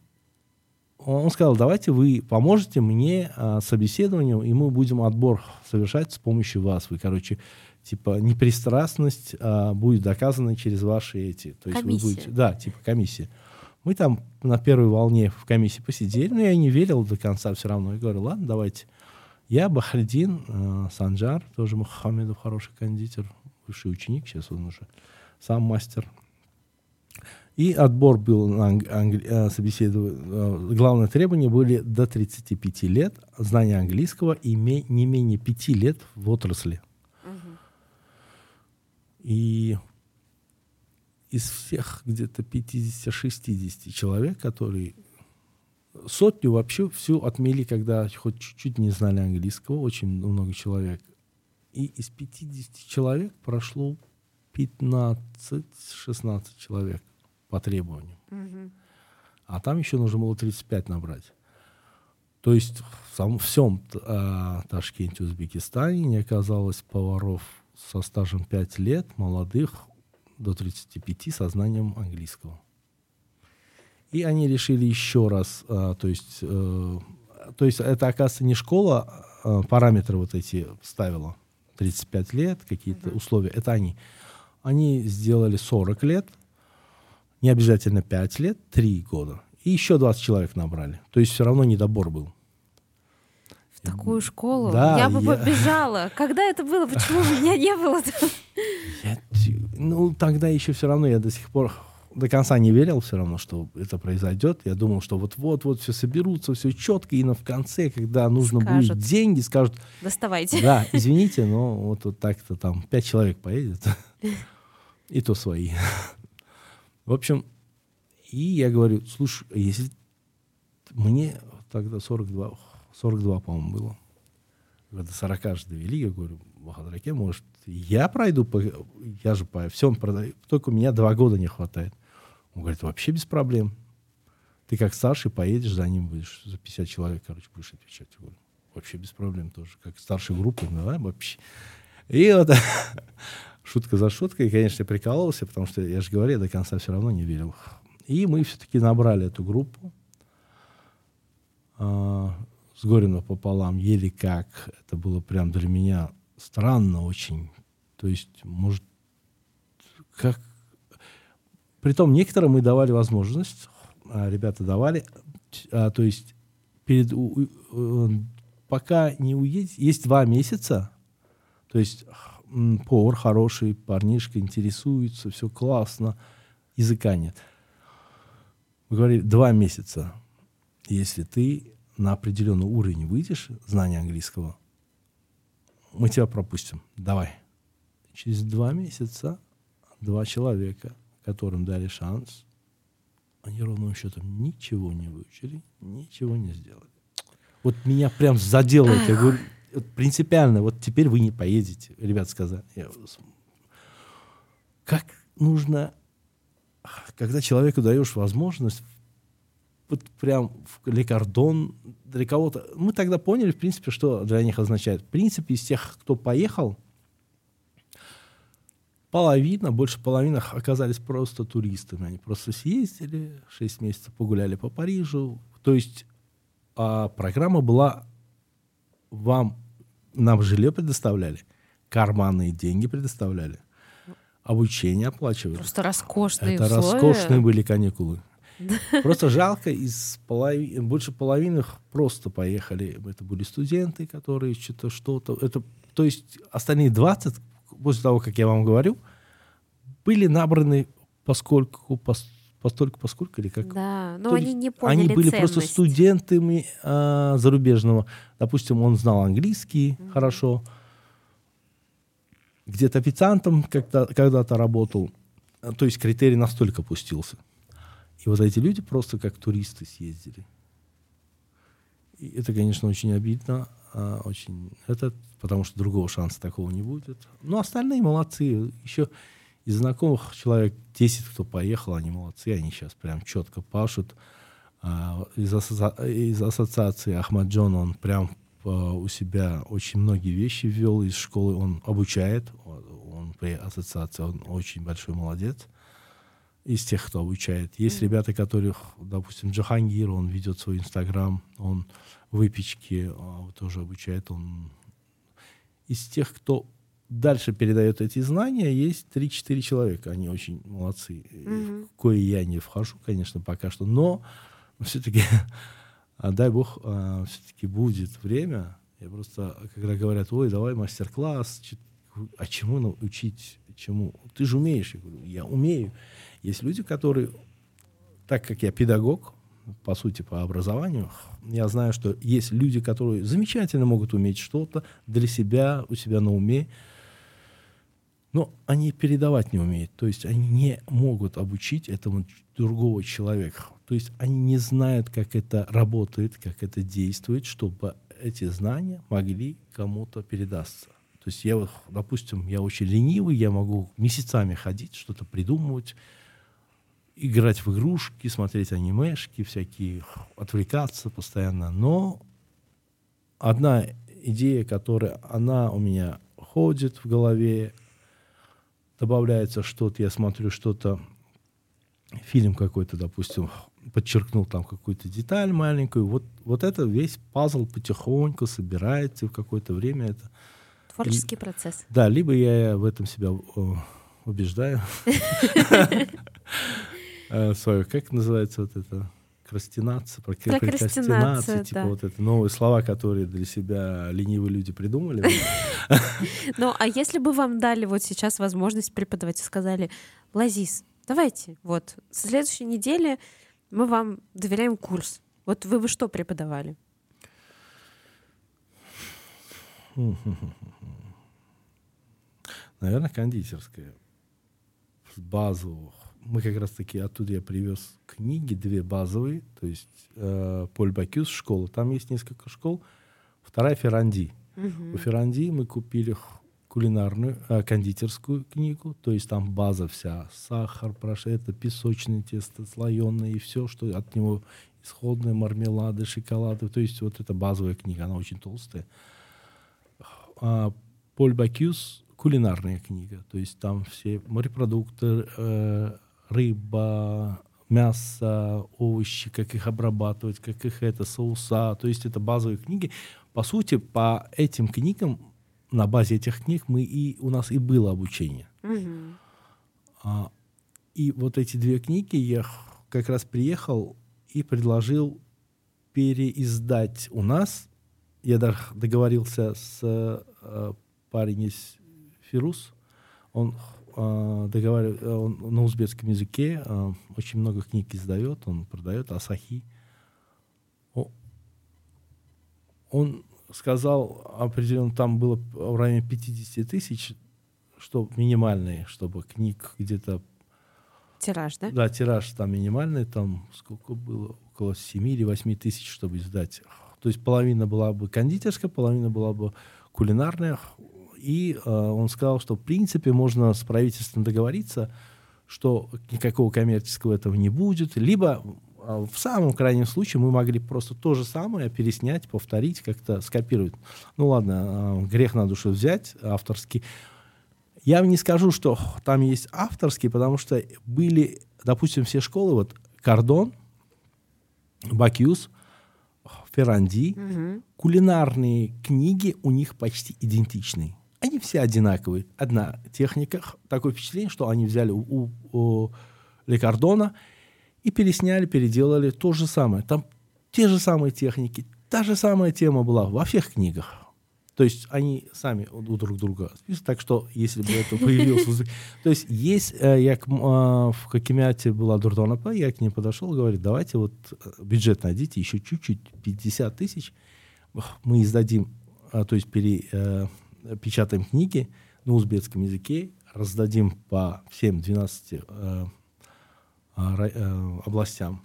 он сказал, давайте вы поможете мне а, собеседованием, и мы будем отбор совершать с помощью вас. Вы, короче, типа непристрастность а, будет доказана через ваши эти. То есть комиссия. вы будете, да, типа комиссия. Мы там на первой волне в комиссии посидели, но я не верил до конца все равно. Я говорю, ладно, давайте. Я Бахридин, э, Санджар, тоже Мухаммедов хороший кондитер, бывший ученик, сейчас он уже сам мастер. И отбор был на англи... Э, собеседование. Главное требование были до 35 лет, знание английского и не менее 5 лет в отрасли. Угу. И из всех где-то 50-60 человек, которые сотню вообще всю отмели, когда хоть чуть-чуть не знали английского, очень много человек. И из 50 человек прошло 15-16 человек по требованию. Угу. А там еще нужно было 35 набрать. То есть в самом всем э, Ташкенте, Узбекистане не оказалось поваров со стажем 5 лет, молодых, до 35 со знанием английского. И они решили еще раз, э, то есть, э, то есть это, оказывается, не школа э, параметры вот эти ставила, 35 лет, какие-то uh-huh. условия, это они. Они сделали 40 лет – не обязательно 5 лет, 3 года. И еще 20 человек набрали. То есть все равно недобор был. В такую школу? Да, я бы я... побежала. Когда это было? Почему меня не было? Я, ну, тогда еще все равно я до сих пор до конца не верил все равно, что это произойдет. Я думал, что вот-вот-вот все соберутся, все четко, и на в конце, когда нужно скажут. будет деньги, скажут... Доставайте. Да, извините, но вот, вот так-то там пять человек поедет. И то свои. В общем, и я говорю, слушай, а если мне тогда 42, 42 по-моему, было. Когда 40 же довели, я говорю, Бахадраке, может, я пройду, по, я же по всем продаю, только у меня два года не хватает. Он говорит, вообще без проблем. Ты как старший поедешь, за ним будешь, за 50 человек, короче, будешь отвечать. Я говорю, вообще без проблем тоже. Как старшей группы, давай вообще. И вот шутка за шуткой. Конечно, я прикалывался, потому что, я же говорю, я до конца все равно не верил. И мы все-таки набрали эту группу э, с горем пополам, еле как. Это было прям для меня странно очень. То есть, может, как... Притом некоторым мы давали возможность, а ребята давали, а, то есть перед, у, у, пока не уедете, есть два месяца, то есть повар хороший, парнишка интересуется, все классно, языка нет. Мы говорили, два месяца, если ты на определенный уровень выйдешь, знания английского, мы тебя пропустим. Давай. Через два месяца два человека, которым дали шанс, они ровным счетом ничего не выучили, ничего не сделали. Вот меня прям задело. Я говорю, принципиально, вот теперь вы не поедете, ребят сказали. Как нужно, когда человеку даешь возможность, вот прям в лекардон для кого-то. Мы тогда поняли, в принципе, что для них означает. В принципе, из тех, кто поехал, половина, больше половины оказались просто туристами. Они просто съездили, 6 месяцев погуляли по Парижу. То есть а программа была вам нам жилье предоставляли, карманные деньги предоставляли, обучение оплачивали. Просто роскошные Это условия. роскошные были каникулы. Просто жалко, из полови... больше половины просто поехали. Это были студенты, которые что-то, что-то. Это, то есть остальные 20, после того, как я вам говорю, были набраны поскольку, пос, постольку, поскольку или как? Да, но То они не поняли Они были ценность. просто студентами э, зарубежного. Допустим, он знал английский mm-hmm. хорошо, где-то официантом когда, когда-то работал. То есть критерий настолько пустился. И вот эти люди просто как туристы съездили. И это, конечно, очень обидно, а, очень это, потому что другого шанса такого не будет. Но остальные молодцы. Еще из знакомых человек 10, кто поехал, они молодцы, они сейчас прям четко пашут. А, из, асоци... из ассоциации Ахмад Джон, он прям а, у себя очень многие вещи ввел из школы, он обучает, он при ассоциации, он очень большой молодец из тех, кто обучает. Есть mm-hmm. ребята, которых, допустим, Джахангир, он ведет свой инстаграм, он выпечки а, тоже обучает, он из тех, кто дальше передает эти знания, есть 3-4 человека. Они очень молодцы. Mm-hmm. В кое я не вхожу, конечно, пока что. Но все-таки, а дай бог, а, все-таки будет время. Я просто, когда говорят, ой, давай мастер-класс, а чему научить? Чему? Ты же умеешь. Я говорю, я умею. Есть люди, которые, так как я педагог, по сути, по образованию, я знаю, что есть люди, которые замечательно могут уметь что-то для себя, у себя на уме, но они передавать не умеют. То есть они не могут обучить этому другого человека. То есть они не знают, как это работает, как это действует, чтобы эти знания могли кому-то передаться. То есть я, допустим, я очень ленивый, я могу месяцами ходить, что-то придумывать, играть в игрушки, смотреть анимешки, всякие, отвлекаться постоянно. Но одна идея, которая, она у меня ходит в голове, добавляется что-то, я смотрю что-то, фильм какой-то, допустим, подчеркнул там какую-то деталь маленькую, вот, вот это весь пазл потихоньку собирается, и в какое-то время это Творческий процесс. Да, либо я в этом себя убеждаю. Э, свою, как называется вот это? Крастинация, прокрастинация, типа вот это новые слова, которые для себя ленивые люди придумали. Ну, а если бы вам дали вот сейчас возможность преподавать и сказали, Лазис, давайте, вот, с следующей недели мы вам доверяем курс. Вот вы бы что преподавали? Наверное, кондитерская. Базовых. Мы как раз таки оттуда я привез книги, две базовые, то есть э, Поль Бакюс школа. Там есть несколько школ. Вторая Ферранди. Угу. У Ферранди мы купили кулинарную, э, кондитерскую книгу, то есть там база вся, сахар, прош, это песочное тесто, слоеное и все, что от него исходные мармелады, шоколады, то есть вот эта базовая книга, она очень толстая а, Поль Бакюс кулинарная книга, то есть там все морепродукты, э, рыба, мясо, овощи, как их обрабатывать, как их это, соуса, то есть это базовые книги. По сути, по этим книгам, на базе этих книг мы и, у нас и было обучение. Mm-hmm. А, и вот эти две книги я как раз приехал и предложил переиздать у нас я договорился с э, парень из Фирус. Он э, договаривал, он на узбекском языке э, очень много книг издает, он продает Асахи. Он сказал определенно, там было в районе 50 тысяч, что минимальный, чтобы книг где-то Тираж, да? Да, тираж там минимальный, там сколько было, около 7 или 8 тысяч, чтобы издать то есть половина была бы кондитерская, половина была бы кулинарная. И э, он сказал, что в принципе можно с правительством договориться, что никакого коммерческого этого не будет. Либо э, в самом крайнем случае мы могли просто то же самое переснять, повторить, как-то скопировать. Ну ладно, э, грех на душу взять авторский. Я не скажу, что там есть авторские, потому что были, допустим, все школы, вот Кордон, Бакюс, Ферранди, угу. кулинарные книги у них почти идентичны. Они все одинаковые. Одна техника, такое впечатление, что они взяли у, у, у Лекардона и пересняли, переделали то же самое. Там те же самые техники, та же самая тема была во всех книгах. То есть они сами у друг друга списывают. Так что, если бы это появилось... То есть есть... Э, я а, в Хакимяте была Дурдонапа, я к ней подошел, говорит, давайте вот э, бюджет найдите, еще чуть-чуть, 50 тысяч, мы издадим, а, то есть перепечатаем э, книги на узбекском языке, раздадим по всем 12 а, областям,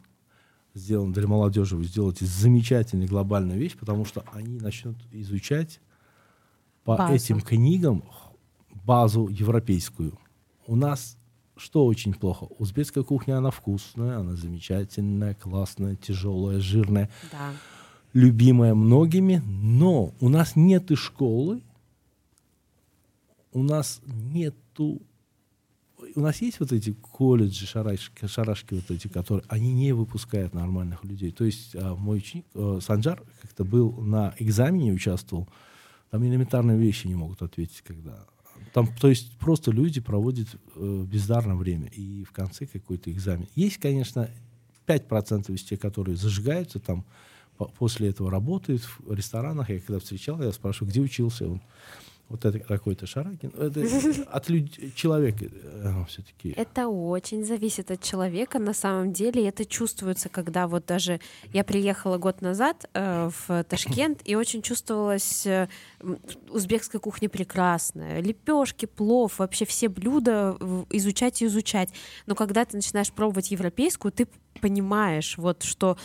сделан для молодежи, вы сделаете замечательную глобальную вещь, потому что они начнут изучать по базу. этим книгам базу европейскую. У нас что очень плохо? Узбекская кухня, она вкусная, она замечательная, классная, тяжелая, жирная, да. любимая многими, но у нас нет и школы, у нас нету у нас есть вот эти колледжи, шарашки, шарашки вот эти, которые, они не выпускают нормальных людей. То есть а, мой ученик, а, Санджар, как-то был на экзамене, участвовал, там элементарные вещи не могут ответить, когда... Там, то есть просто люди проводят э, бездарно время, и в конце какой-то экзамен. Есть, конечно, 5% из тех, которые зажигаются, там по после этого работают в ресторанах. Я когда встречал, я спрашиваю, где учился? Он, вот это какой-то Шаракин, это от люд... человека э, все-таки. Это очень зависит от человека на самом деле. Это чувствуется, когда вот даже я приехала год назад э, в Ташкент, и очень чувствовалась э, узбекская кухня прекрасная. Лепешки, плов, вообще все блюда изучать и изучать. Но когда ты начинаешь пробовать европейскую, ты понимаешь, вот что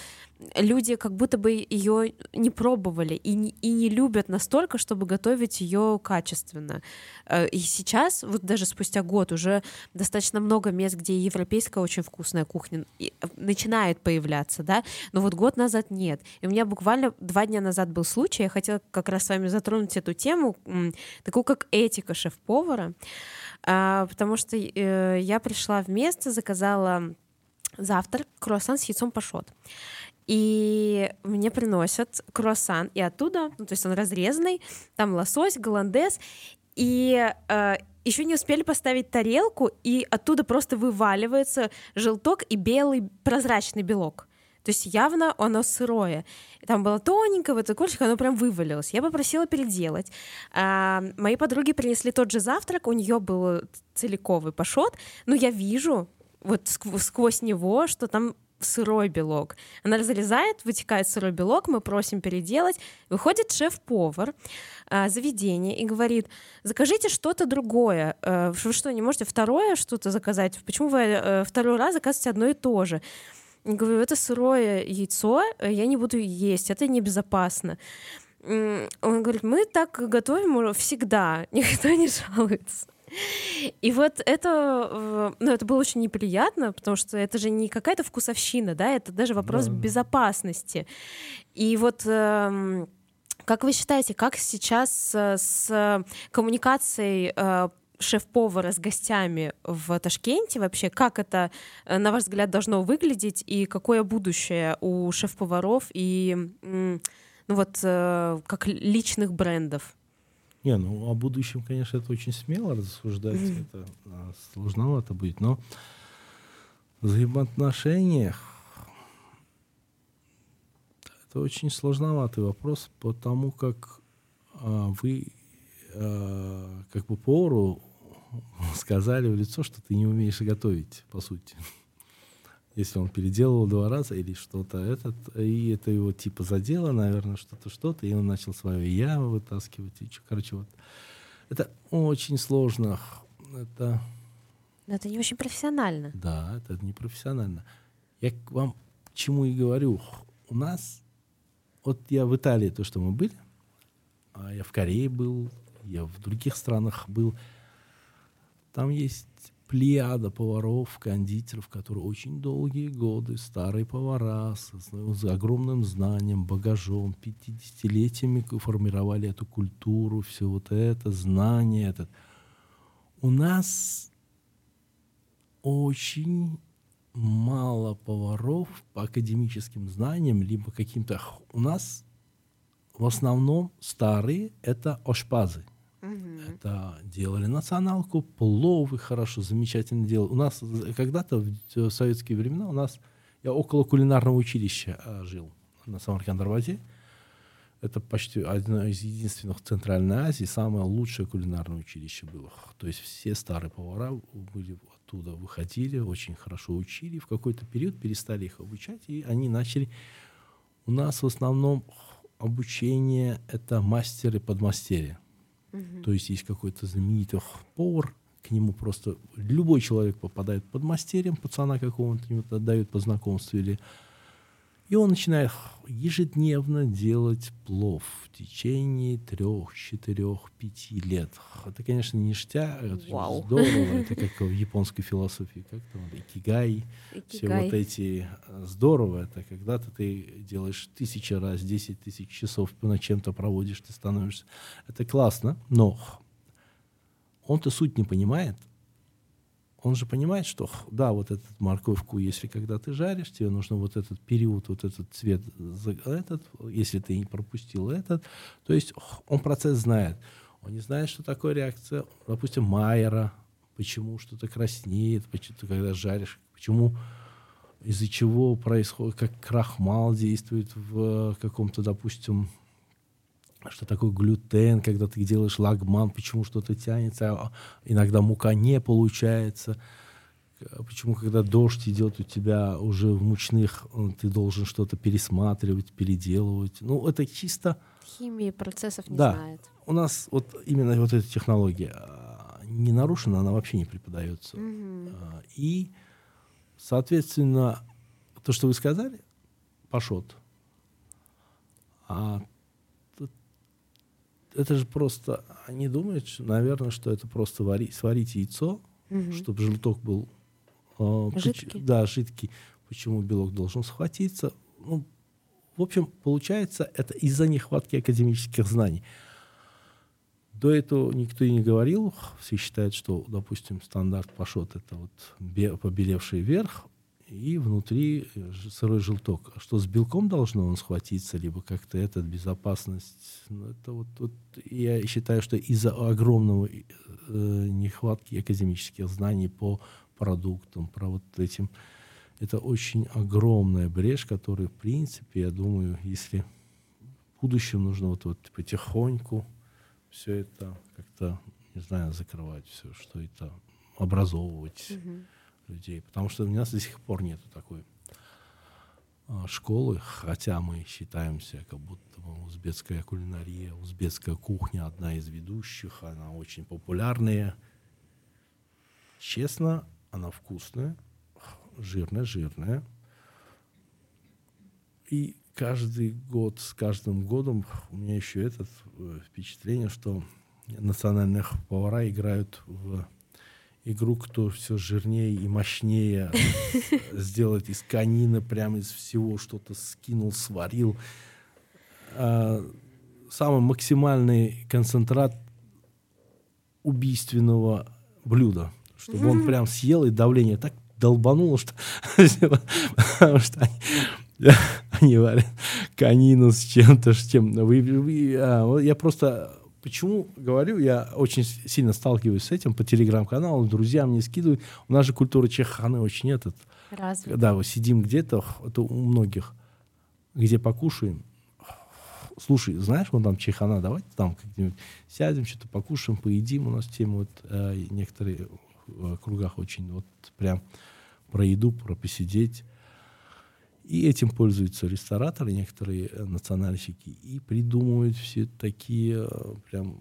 люди как будто бы ее не пробовали и не, и не любят настолько, чтобы готовить ее качественно. Э, и сейчас, вот даже спустя год, уже достаточно много мест, где европейская очень вкусная кухня э, начинает появляться, да, но вот год назад нет. И у меня буквально два дня назад был случай, я хотела как раз с вами затронуть эту тему, такую как этика шеф-повара, а, потому что э, я пришла в место, заказала завтрак, круассан с яйцом пашот. И мне приносят круассан, и оттуда, ну, то есть он разрезанный, там лосось, голландез, и э, еще не успели поставить тарелку, и оттуда просто вываливается желток и белый прозрачный белок. То есть явно оно сырое. Там было тоненькое, вот такое, оно прям вывалилось. Я попросила переделать. А, мои подруги принесли тот же завтрак, у нее был целиковый пашот, но я вижу вот сквозь него, что там сырой белок. Она разрезает, вытекает сырой белок, мы просим переделать. Выходит шеф-повар э, заведения и говорит, закажите что-то другое. Э, вы что, не можете второе что-то заказать? Почему вы э, второй раз заказываете одно и то же? Я говорю, это сырое яйцо, э, я не буду есть, это небезопасно. Он говорит, мы так готовим всегда, никто не жалуется. И вот это, э, ну, это было очень неприятно, потому что это же не какая-то вкусовщина, да, это даже вопрос да. безопасности. И вот эм, как вы считаете, как сейчас э, с коммуникацией э, шеф-повара с гостями в Ташкенте вообще? Как это, на ваш взгляд, должно выглядеть и какое будущее у шеф-поваров и ну вот как личных брендов? Не, ну о будущем, конечно, это очень смело рассуждать, mm-hmm. это а, сложновато будет, но в взаимоотношениях это очень сложноватый вопрос, потому как а, вы а, как бы повару сказали в лицо, что ты не умеешь готовить, по сути если он переделывал два раза или что-то этот, и это его типа задело, наверное, что-то, что-то, и он начал свое я вытаскивать, и, короче, вот. Это очень сложно. Это... Но это не очень профессионально. Да, это не профессионально. Я к вам чему и говорю. У нас, вот я в Италии, то, что мы были, а я в Корее был, я в других странах был, там есть плеяда поваров, кондитеров, которые очень долгие годы, старые повара с, с огромным знанием, багажом, 50-летиями формировали эту культуру, все вот это, знание. Этот. У нас очень мало поваров по академическим знаниям, либо каким-то... У нас в основном старые — это ошпазы. Угу. Это делали националку, пловы хорошо, замечательно делали. У нас когда-то в советские времена у нас я около кулинарного училища а, жил на Самарканд-Арбазе. Это почти одно из единственных в Центральной Азии, самое лучшее кулинарное училище было. То есть все старые повара были оттуда, выходили, очень хорошо учили. В какой-то период перестали их обучать, и они начали... У нас в основном обучение — это мастеры подмастерья. То есть есть какой-то знаменитый повар, к нему просто любой человек попадает под мастерем, пацана какого-нибудь отдают по знакомству или и он начинает ежедневно делать плов в течение трех, четырех, пяти лет. Это, конечно, ништяк, это Вау. здорово. Это как в японской философии, как там, икигай, икигай. Все вот эти э, здорово. Это когда-то ты делаешь тысячи раз, десять тысяч часов над чем-то проводишь, ты становишься. Это классно, но он-то суть не понимает, он же понимает, что да, вот эту морковку, если когда ты жаришь, тебе нужно вот этот период, вот этот цвет, этот, если ты не пропустил этот, то есть он процесс знает. Он не знает, что такое реакция, допустим, Майера, почему что-то краснеет, почему ты когда жаришь, почему из-за чего происходит, как крахмал действует в каком-то, допустим, что такое глютен, когда ты делаешь лагман, почему что-то тянется, а иногда мука не получается, почему когда дождь идет у тебя уже в мучных, э, ты должен что-то пересматривать, переделывать. Ну, это чисто... Химии процессов не да, знает. У нас вот именно вот эта технология а, не нарушена, она вообще не преподается. А, И, соответственно, то, что вы сказали, пашот, а это же просто, они думают, наверное, что это просто вари- сварить яйцо, Мгм. чтобы желток был поч- Жидкий? да, жидкий. Почему белок должен схватиться? Ну, в общем, получается, это из-за нехватки академических знаний. До этого никто и не говорил. Все считают, что, допустим, стандарт пашот это вот бе- побелевший верх и внутри э, сырой желток. А Что с белком должно он схватиться, либо как-то это безопасность. Ну, это вот, вот я считаю, что из-за огромного э, нехватки академических знаний по продуктам, про вот этим, это очень огромная брешь, которая, в принципе, я думаю, если в будущем нужно вот, вот потихоньку все это как-то, не знаю, закрывать все, что это образовывать Мгм. Людей. Потому что у нас до сих пор нету такой а, школы, хотя мы считаемся, как будто бы узбекская кулинария, узбекская кухня одна из ведущих, она очень популярная. Честно, она вкусная, жирная, жирная. И каждый год, с каждым годом у меня еще это впечатление, что национальных повара играют в игру, кто все жирнее и мощнее сделать из конины, прямо из всего что-то скинул, сварил. А, Самый максимальный концентрат убийственного блюда, чтобы он прям съел, и давление так долбануло, что, потому что они, варят конину с чем-то, с чем. Вы- а, я просто почему говорю, я очень сильно сталкиваюсь с этим по телеграм-каналу, друзьям не скидывают. У нас же культура чеханы очень этот. Разве? Когда вот сидим где-то, это у многих, где покушаем, слушай, знаешь, вон там чехана, давайте там как-нибудь сядем, что-то покушаем, поедим. У нас тема вот э, некоторые в кругах очень вот прям про еду, про посидеть. И этим пользуются рестораторы, некоторые э, национальщики, и придумывают все такие, э, прям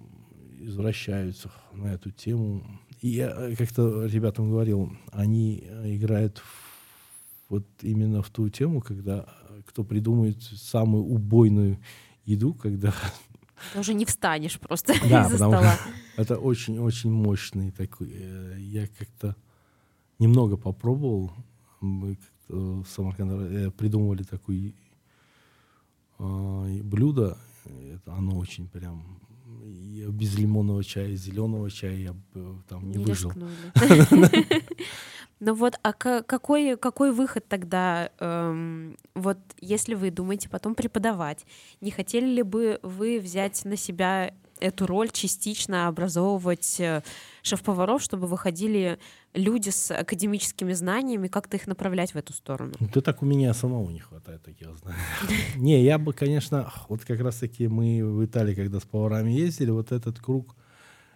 извращаются на эту тему. И я э, как-то ребятам говорил, они играют в- вот именно в ту тему, когда кто придумает самую убойную еду, когда Ты уже не встанешь просто Да, из-за потому стола. это очень-очень мощный такой. Я как-то немного попробовал. Как-то в Самарканде э, придумывали такое блюдо. Это оно очень прям и без лимонного чая, зеленого чая я бы там не, Не выжил. Ну вот, а ка- какой, какой выход тогда, эм, вот если вы думаете потом преподавать, не хотели ли бы вы взять на себя эту роль частично образовывать э, шеф-поваров, чтобы выходили люди с академическими знаниями, как-то их направлять в эту сторону? Да так у меня самого не хватает таких знаний. Не, я бы, конечно, вот как раз-таки мы в Италии, когда с поварами ездили, вот этот круг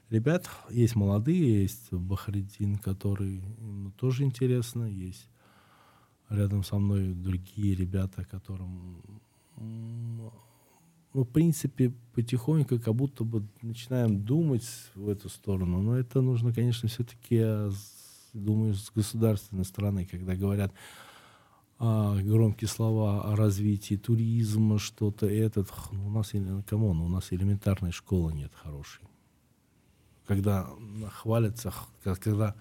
ребят, есть молодые, есть Бахридин, который ему тоже интересно, есть рядом со мной другие ребята, которым, м, ну, в принципе, потихоньку как будто бы начинаем думать в эту сторону, но это нужно, конечно, все-таки, думаю, с государственной стороны, когда говорят, а, громкие слова о развитии туризма, что-то этот. ну, У нас, come on, у нас элементарной школы нет хорошей. Когда хвалятся, когда,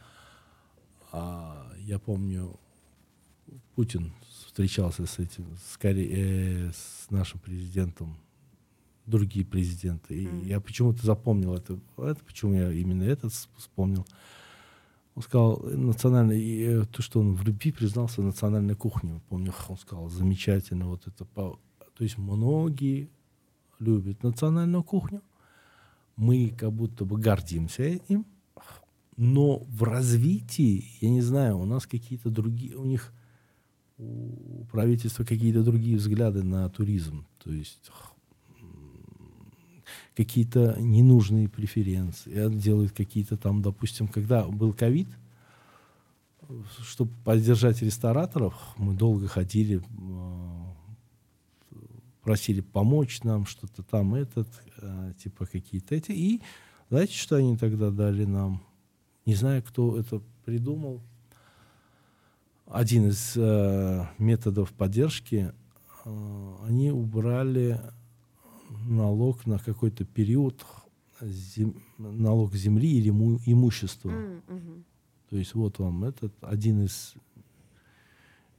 а, я помню, Путин встречался с этим, с, Коре- э, с нашим президентом, другие президенты. И Мгм. я почему-то запомнил это, это, почему я именно этот вспомнил. Он сказал, э, национальный, и, э, то, что он в любви признался национальной кухне. Помню, он сказал, замечательно, вот это. То есть многие любят национальную кухню. Мы как будто бы гордимся им. Но в развитии, я не знаю, у нас какие-то другие, у них, у правительства какие-то другие взгляды на туризм. То есть какие-то ненужные преференции, делают какие-то там, допустим, когда был ковид, чтобы поддержать рестораторов, мы долго ходили, просили помочь нам, что-то там этот, типа какие-то эти. И знаете, что они тогда дали нам? Не знаю, кто это придумал. Один из э, методов поддержки, э, они убрали налог на какой-то период, зем, налог земли или му, имущества. Mm-hmm. То есть вот вам этот один из...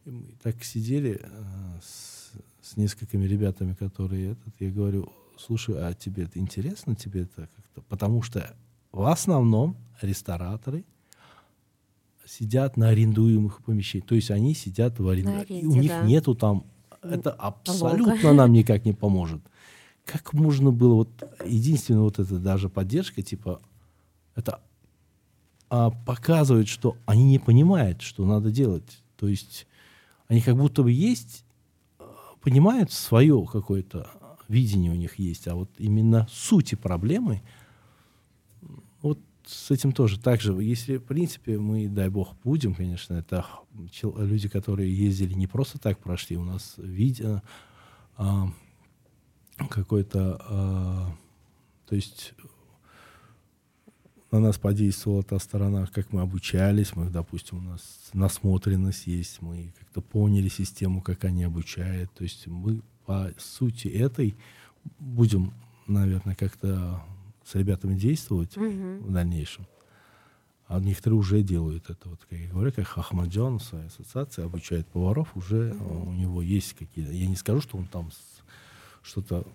Мы так сидели э, с, с несколькими ребятами, которые этот, я говорю, слушай, а тебе это интересно, тебе это как-то? Потому что в основном рестораторы сидят на арендуемых помещениях. То есть они сидят в аренде. аренде и у них да. нету там... Это абсолютно Налога. нам никак не поможет. Как можно было... Вот единственное, вот это даже поддержка, типа, это а, показывает, что они не понимают, что надо делать. То есть они как будто бы есть, а, понимают свое какое-то видение у них есть, а вот именно сути проблемы, вот с этим тоже так же. Если, в принципе, мы, дай бог, будем, конечно, это люди, которые ездили не просто так прошли, у нас видео а, какой-то, а, то есть на нас подействовала та сторона, как мы обучались, мы, допустим, у нас насмотренность есть, мы как-то поняли систему, как они обучают, то есть мы по сути этой будем, наверное, как-то с ребятами действовать угу. в дальнейшем. А некоторые уже делают это. Вот, как я говорю, как Ахмаджан в своей ассоциации обучает поваров, уже угу. у него есть какие-то... Я не скажу, что он там что-то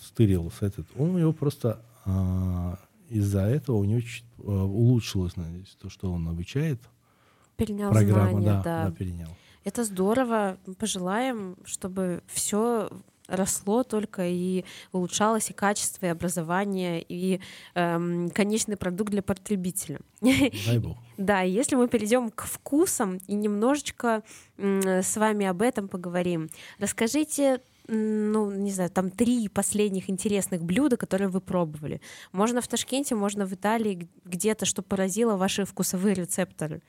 стырил с этот. Он у него просто а, из-за этого у него чуть а, улучшилось, надеюсь, то, что он обучает. Перенял Программа, знания, да, да. да, перенял. Это здорово. Пожелаем, чтобы все росло только и улучшалось и качество, и образование, и эм, конечный продукт для потребителя. Дай бог. Да, если мы перейдем к вкусам и немножечко э, с вами об этом поговорим, расскажите ну, не знаю, там три последних интересных блюда, которые вы пробовали. Можно в Ташкенте, можно в Италии, где-то, что поразило ваши вкусовые рецепторы.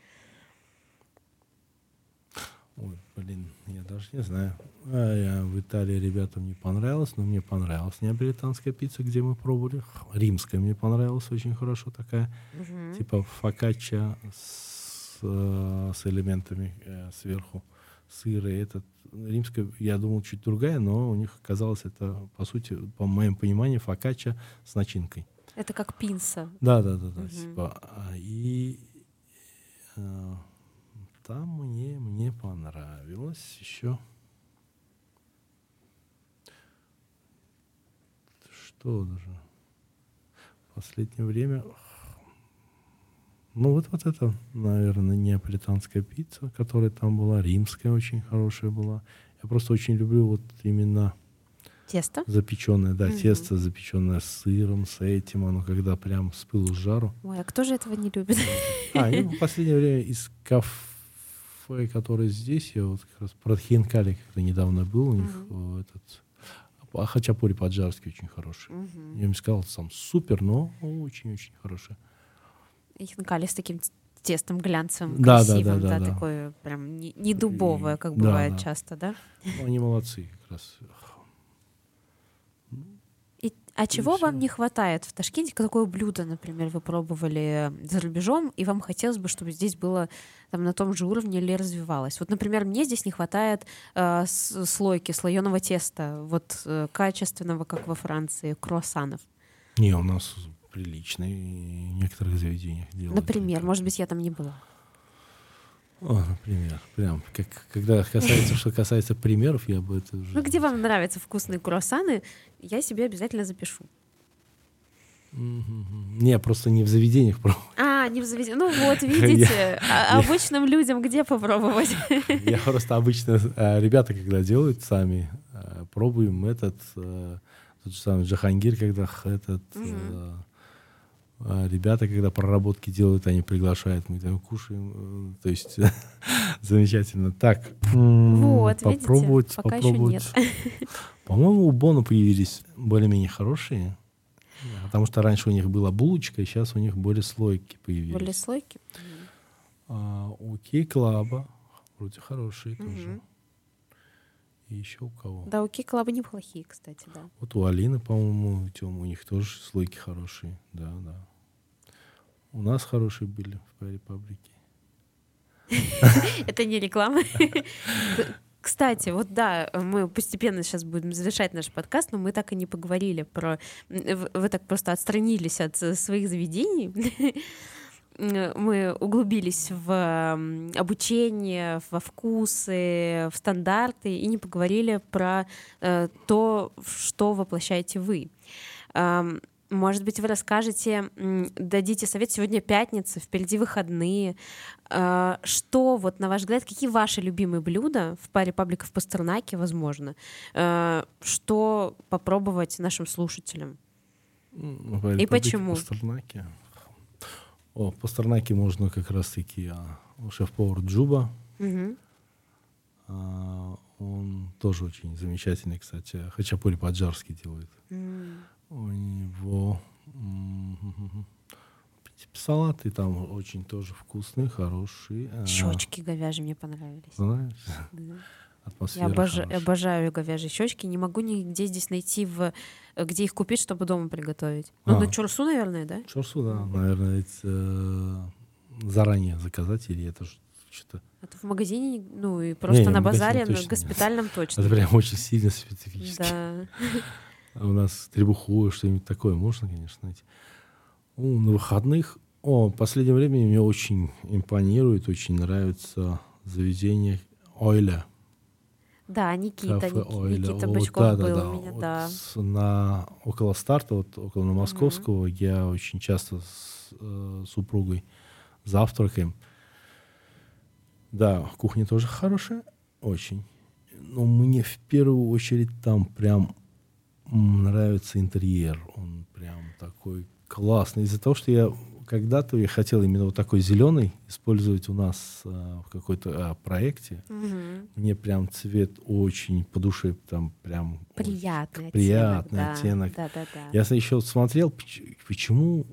Ой, блин, я даже не знаю. А я в Италии ребятам не понравилось, но мне понравилась неаполитанская пицца, где мы пробовали. Римская мне понравилась очень хорошо такая. Угу. Типа фокачча с, э, с элементами э, сверху сыра. Этот римская, я думал, чуть другая, но у них оказалось это, по сути, по моему пониманию, фокачча с начинкой. Это как пинса. Да, да, да, да. Угу. Типа, а, и э, там мне, мне понравилось еще. Что даже? В последнее время... Ну, вот, вот это, наверное, неаполитанская пицца, которая там была, римская очень хорошая была. Я просто очень люблю вот именно... Тесто? Запеченное, да, угу. тесто запеченное с сыром, с этим, оно когда прям с пылу с жару. Ой, а кто же этого не любит? А, ну, в последнее время из кафе которое здесь, я вот как раз про Хинкали как-то недавно был, у них uh-huh. этот а хачапури по-аджарски очень хороший. Uh-huh. Я им сказал, сам супер, но очень-очень хороший. Хинкали с таким тестом глянцевым, да, красивым, да, да, да, да, да. такое прям не, не дубовое, как И, бывает да, часто, да? Ну, они молодцы как раз. А чего вам не хватает в Ташкенте? Какое блюдо, например, вы пробовали за рубежом, и вам хотелось бы, чтобы здесь было там, на том же уровне или развивалось? Вот, например, мне здесь не хватает э, слойки, слоеного теста, вот э, качественного, как во Франции, круассанов. Не, у нас приличные в некоторых заведениях делают. Например, может быть, я там не была. О, например, прям, как, когда касается, что касается примеров, я бы это уже... Ну, где вам нравятся вкусные круассаны, я себе обязательно запишу. Не, просто не в заведениях пробовать. А, не в заведениях. Ну вот, видите, а обычным людям где попробовать? Я просто обычно, а, ребята, когда делают сами, а, пробуем этот, а, тот же самый Джахангир, когда этот, ребята, когда проработки делают, они приглашают, мы там кушаем. Э, то есть замечательно. Так, вот, попробовать, видите, пока попробовать. Еще нет. По-моему, у Бона появились более-менее хорошие. Потому что раньше у них была булочка, и сейчас у них более слойки появились. Более слойки? А, у Кей-клаба вроде хорошие тоже. И еще у кого? Да, у Кей-клаба неплохие, кстати, да. Вот у Алины, по-моему, Тёма, у них тоже слойки хорошие. Да, да. У нас хорошие были в Репаблике. Это не реклама. Кстати, вот да, мы постепенно сейчас будем завершать наш подкаст, но мы так и не поговорили про... Вы так просто отстранились от своих заведений. Мы углубились в обучение, во вкусы, в стандарты и не поговорили про э, то, что воплощаете вы. Может быть, вы расскажете, дадите совет. Сегодня пятница, впереди выходные. А, что, вот на ваш взгляд, какие ваши любимые блюда в паре пабликов Пастернаки, возможно? А, что попробовать нашим слушателям? Ну, И почему? Пастернаки. О, Пастернаки можно как раз-таки а, шеф-повар Джуба. Угу. А, он тоже очень замечательный, кстати. Хачапури по-аджарски делает. Mm. У него салаты там очень тоже вкусные, хорошие. А, щечки говяжьи мне понравились. Знаешь? Да. Атмосфера Я обожаю, обожаю говяжьи щечки. Не могу нигде здесь найти, в, где их купить, чтобы дома приготовить. Ну, а. на чурсу, наверное, да? Чурсу, да. Наверное, это, э, заранее заказать или это что-то... Это в магазине, ну и просто не, на базаре, на госпитальном точно. Это прям очень сильно специфически. Да. А у нас требуху, что-нибудь такое можно, конечно, найти. Ну, на выходных... О, в последнее время мне очень импонирует, очень нравится заведение Ойля. Да, Никита, Кафе Ник, Ойля. Никита вот, Бычков да, был да, да. у меня, вот да. На, около старта, вот около на Московского, mm-hmm. я очень часто с э, супругой завтракаем. Да, кухня тоже хорошая, очень. Но мне в первую очередь там прям нравится интерьер. Он прям такой классный. Из-за того, что я когда-то я хотел именно вот такой зеленый использовать у нас а, в какой-то а, проекте. Угу. Мне прям цвет очень по душе, там прям приятный, приятный оттенок. оттенок. Да, да, да. Я еще смотрел, почему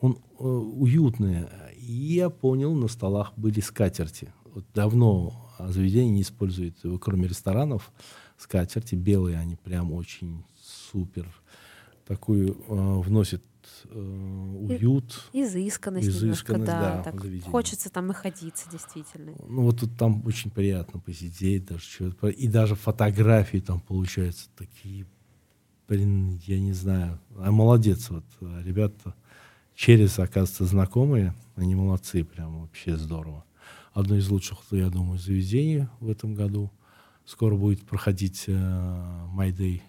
он э, уютный. И я понял, на столах были скатерти. Вот давно заведение не использует, кроме ресторанов, скатерти белые, они прям очень супер. Такую э, вносит э, уют. Изысканность, изысканность немножко, да. да, так хочется там находиться, действительно. Ну вот тут там очень приятно посидеть, даже что-то. И даже фотографии там получаются такие, блин, я не знаю. А молодец, вот ребята через, оказывается, знакомые, они молодцы, прям вообще здорово. Одно из лучших, я думаю, заведений в этом году. Скоро будет проходить э, My Day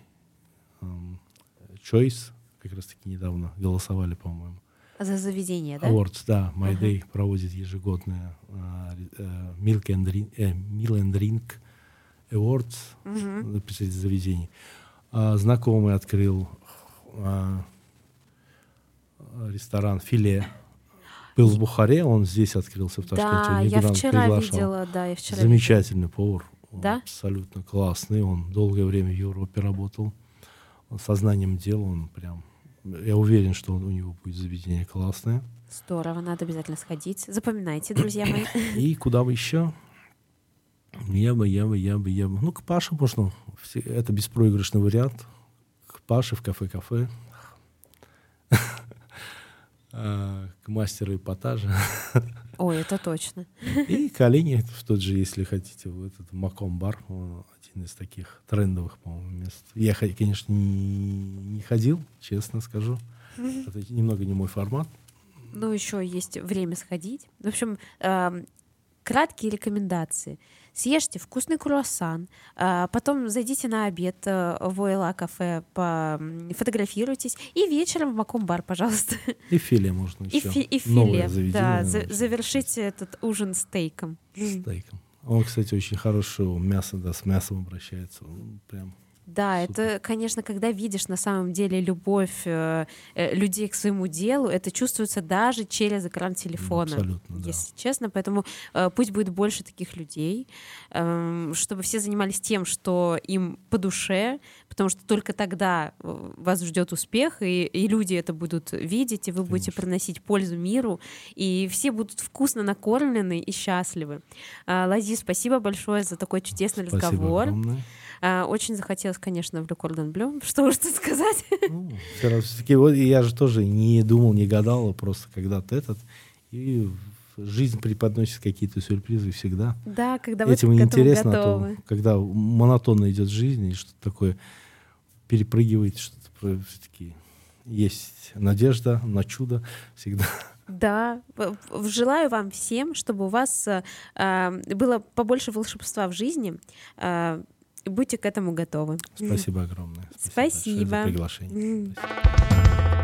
Choice, как раз таки недавно голосовали, по-моему. За заведение, да? Awards, да. My uh-huh. Проводит ежегодные uh, Milk and Drink, uh, Meal and Drink Awards, uh-huh. представитель заведений. Uh, знакомый открыл uh, ресторан «Филе». Был в Бухаре, он здесь открылся в Ташкенте. Да, я вчера приглашал. видела, да, я вчера Замечательный повар. Да? Абсолютно классный. Он долгое время в Европе работал сознанием дела он прям... Я уверен, что он, у него будет заведение классное. Здорово, надо обязательно сходить. Запоминайте, друзья мои. И куда бы еще? Я бы, я бы, я бы, я бы. Ну, к Паше можно. Это беспроигрышный вариант. К Паше в кафе-кафе. А, к мастеру эпатажа. Ой, это точно. И к Алине, в тот же, если хотите, в этот Маком бар, один из таких трендовых, по-моему, мест. Я, конечно, не, не ходил, честно скажу. Это немного не мой формат. Ну, еще есть время сходить. В общем, э, краткие рекомендации. Съешьте вкусный круассан, э, потом зайдите на обед э, в ОЛА кафе, фотографируйтесь, и вечером в Маком бар, пожалуйста. И филе можно и еще. Фи- и филе, да, за- завершите этот ужин стейком. Стейком. Он, кстати, очень хорошее мясо, да, с мясом обращается. Прям Да, Супер. это, конечно, когда видишь на самом деле любовь э, э, людей к своему делу, это чувствуется даже через экран телефона. Абсолютно, да. Если честно, поэтому э, пусть будет больше таких людей, эм, чтобы все занимались тем, что им по душе, потому что только тогда э, вас ждет успех, и, и люди это будут видеть, и вы будете Конечно. приносить пользу миру, и все будут вкусно накормлены и счастливы. А, Лази, спасибо большое за такой чудесный Спасибо разговор. огромное. А, Очень захотелось, конечно, в Le Cordon Bleu. Что уж тут сказать. Ну, всё-таки вот я же тоже не думал, не гадал, а просто когда-то этот. И жизнь преподносит какие-то сюрпризы всегда. Да, когда вы Этим интересно, а готовы. то, когда монотонно идет жизнь, и что-то такое перепрыгивает, что-то все-таки есть надежда на чудо всегда. Да, желаю вам всем, чтобы у вас э, было побольше волшебства в жизни. а, и будьте к этому готовы. Спасибо огромное. большое Спасибо. за приглашение. Спасибо.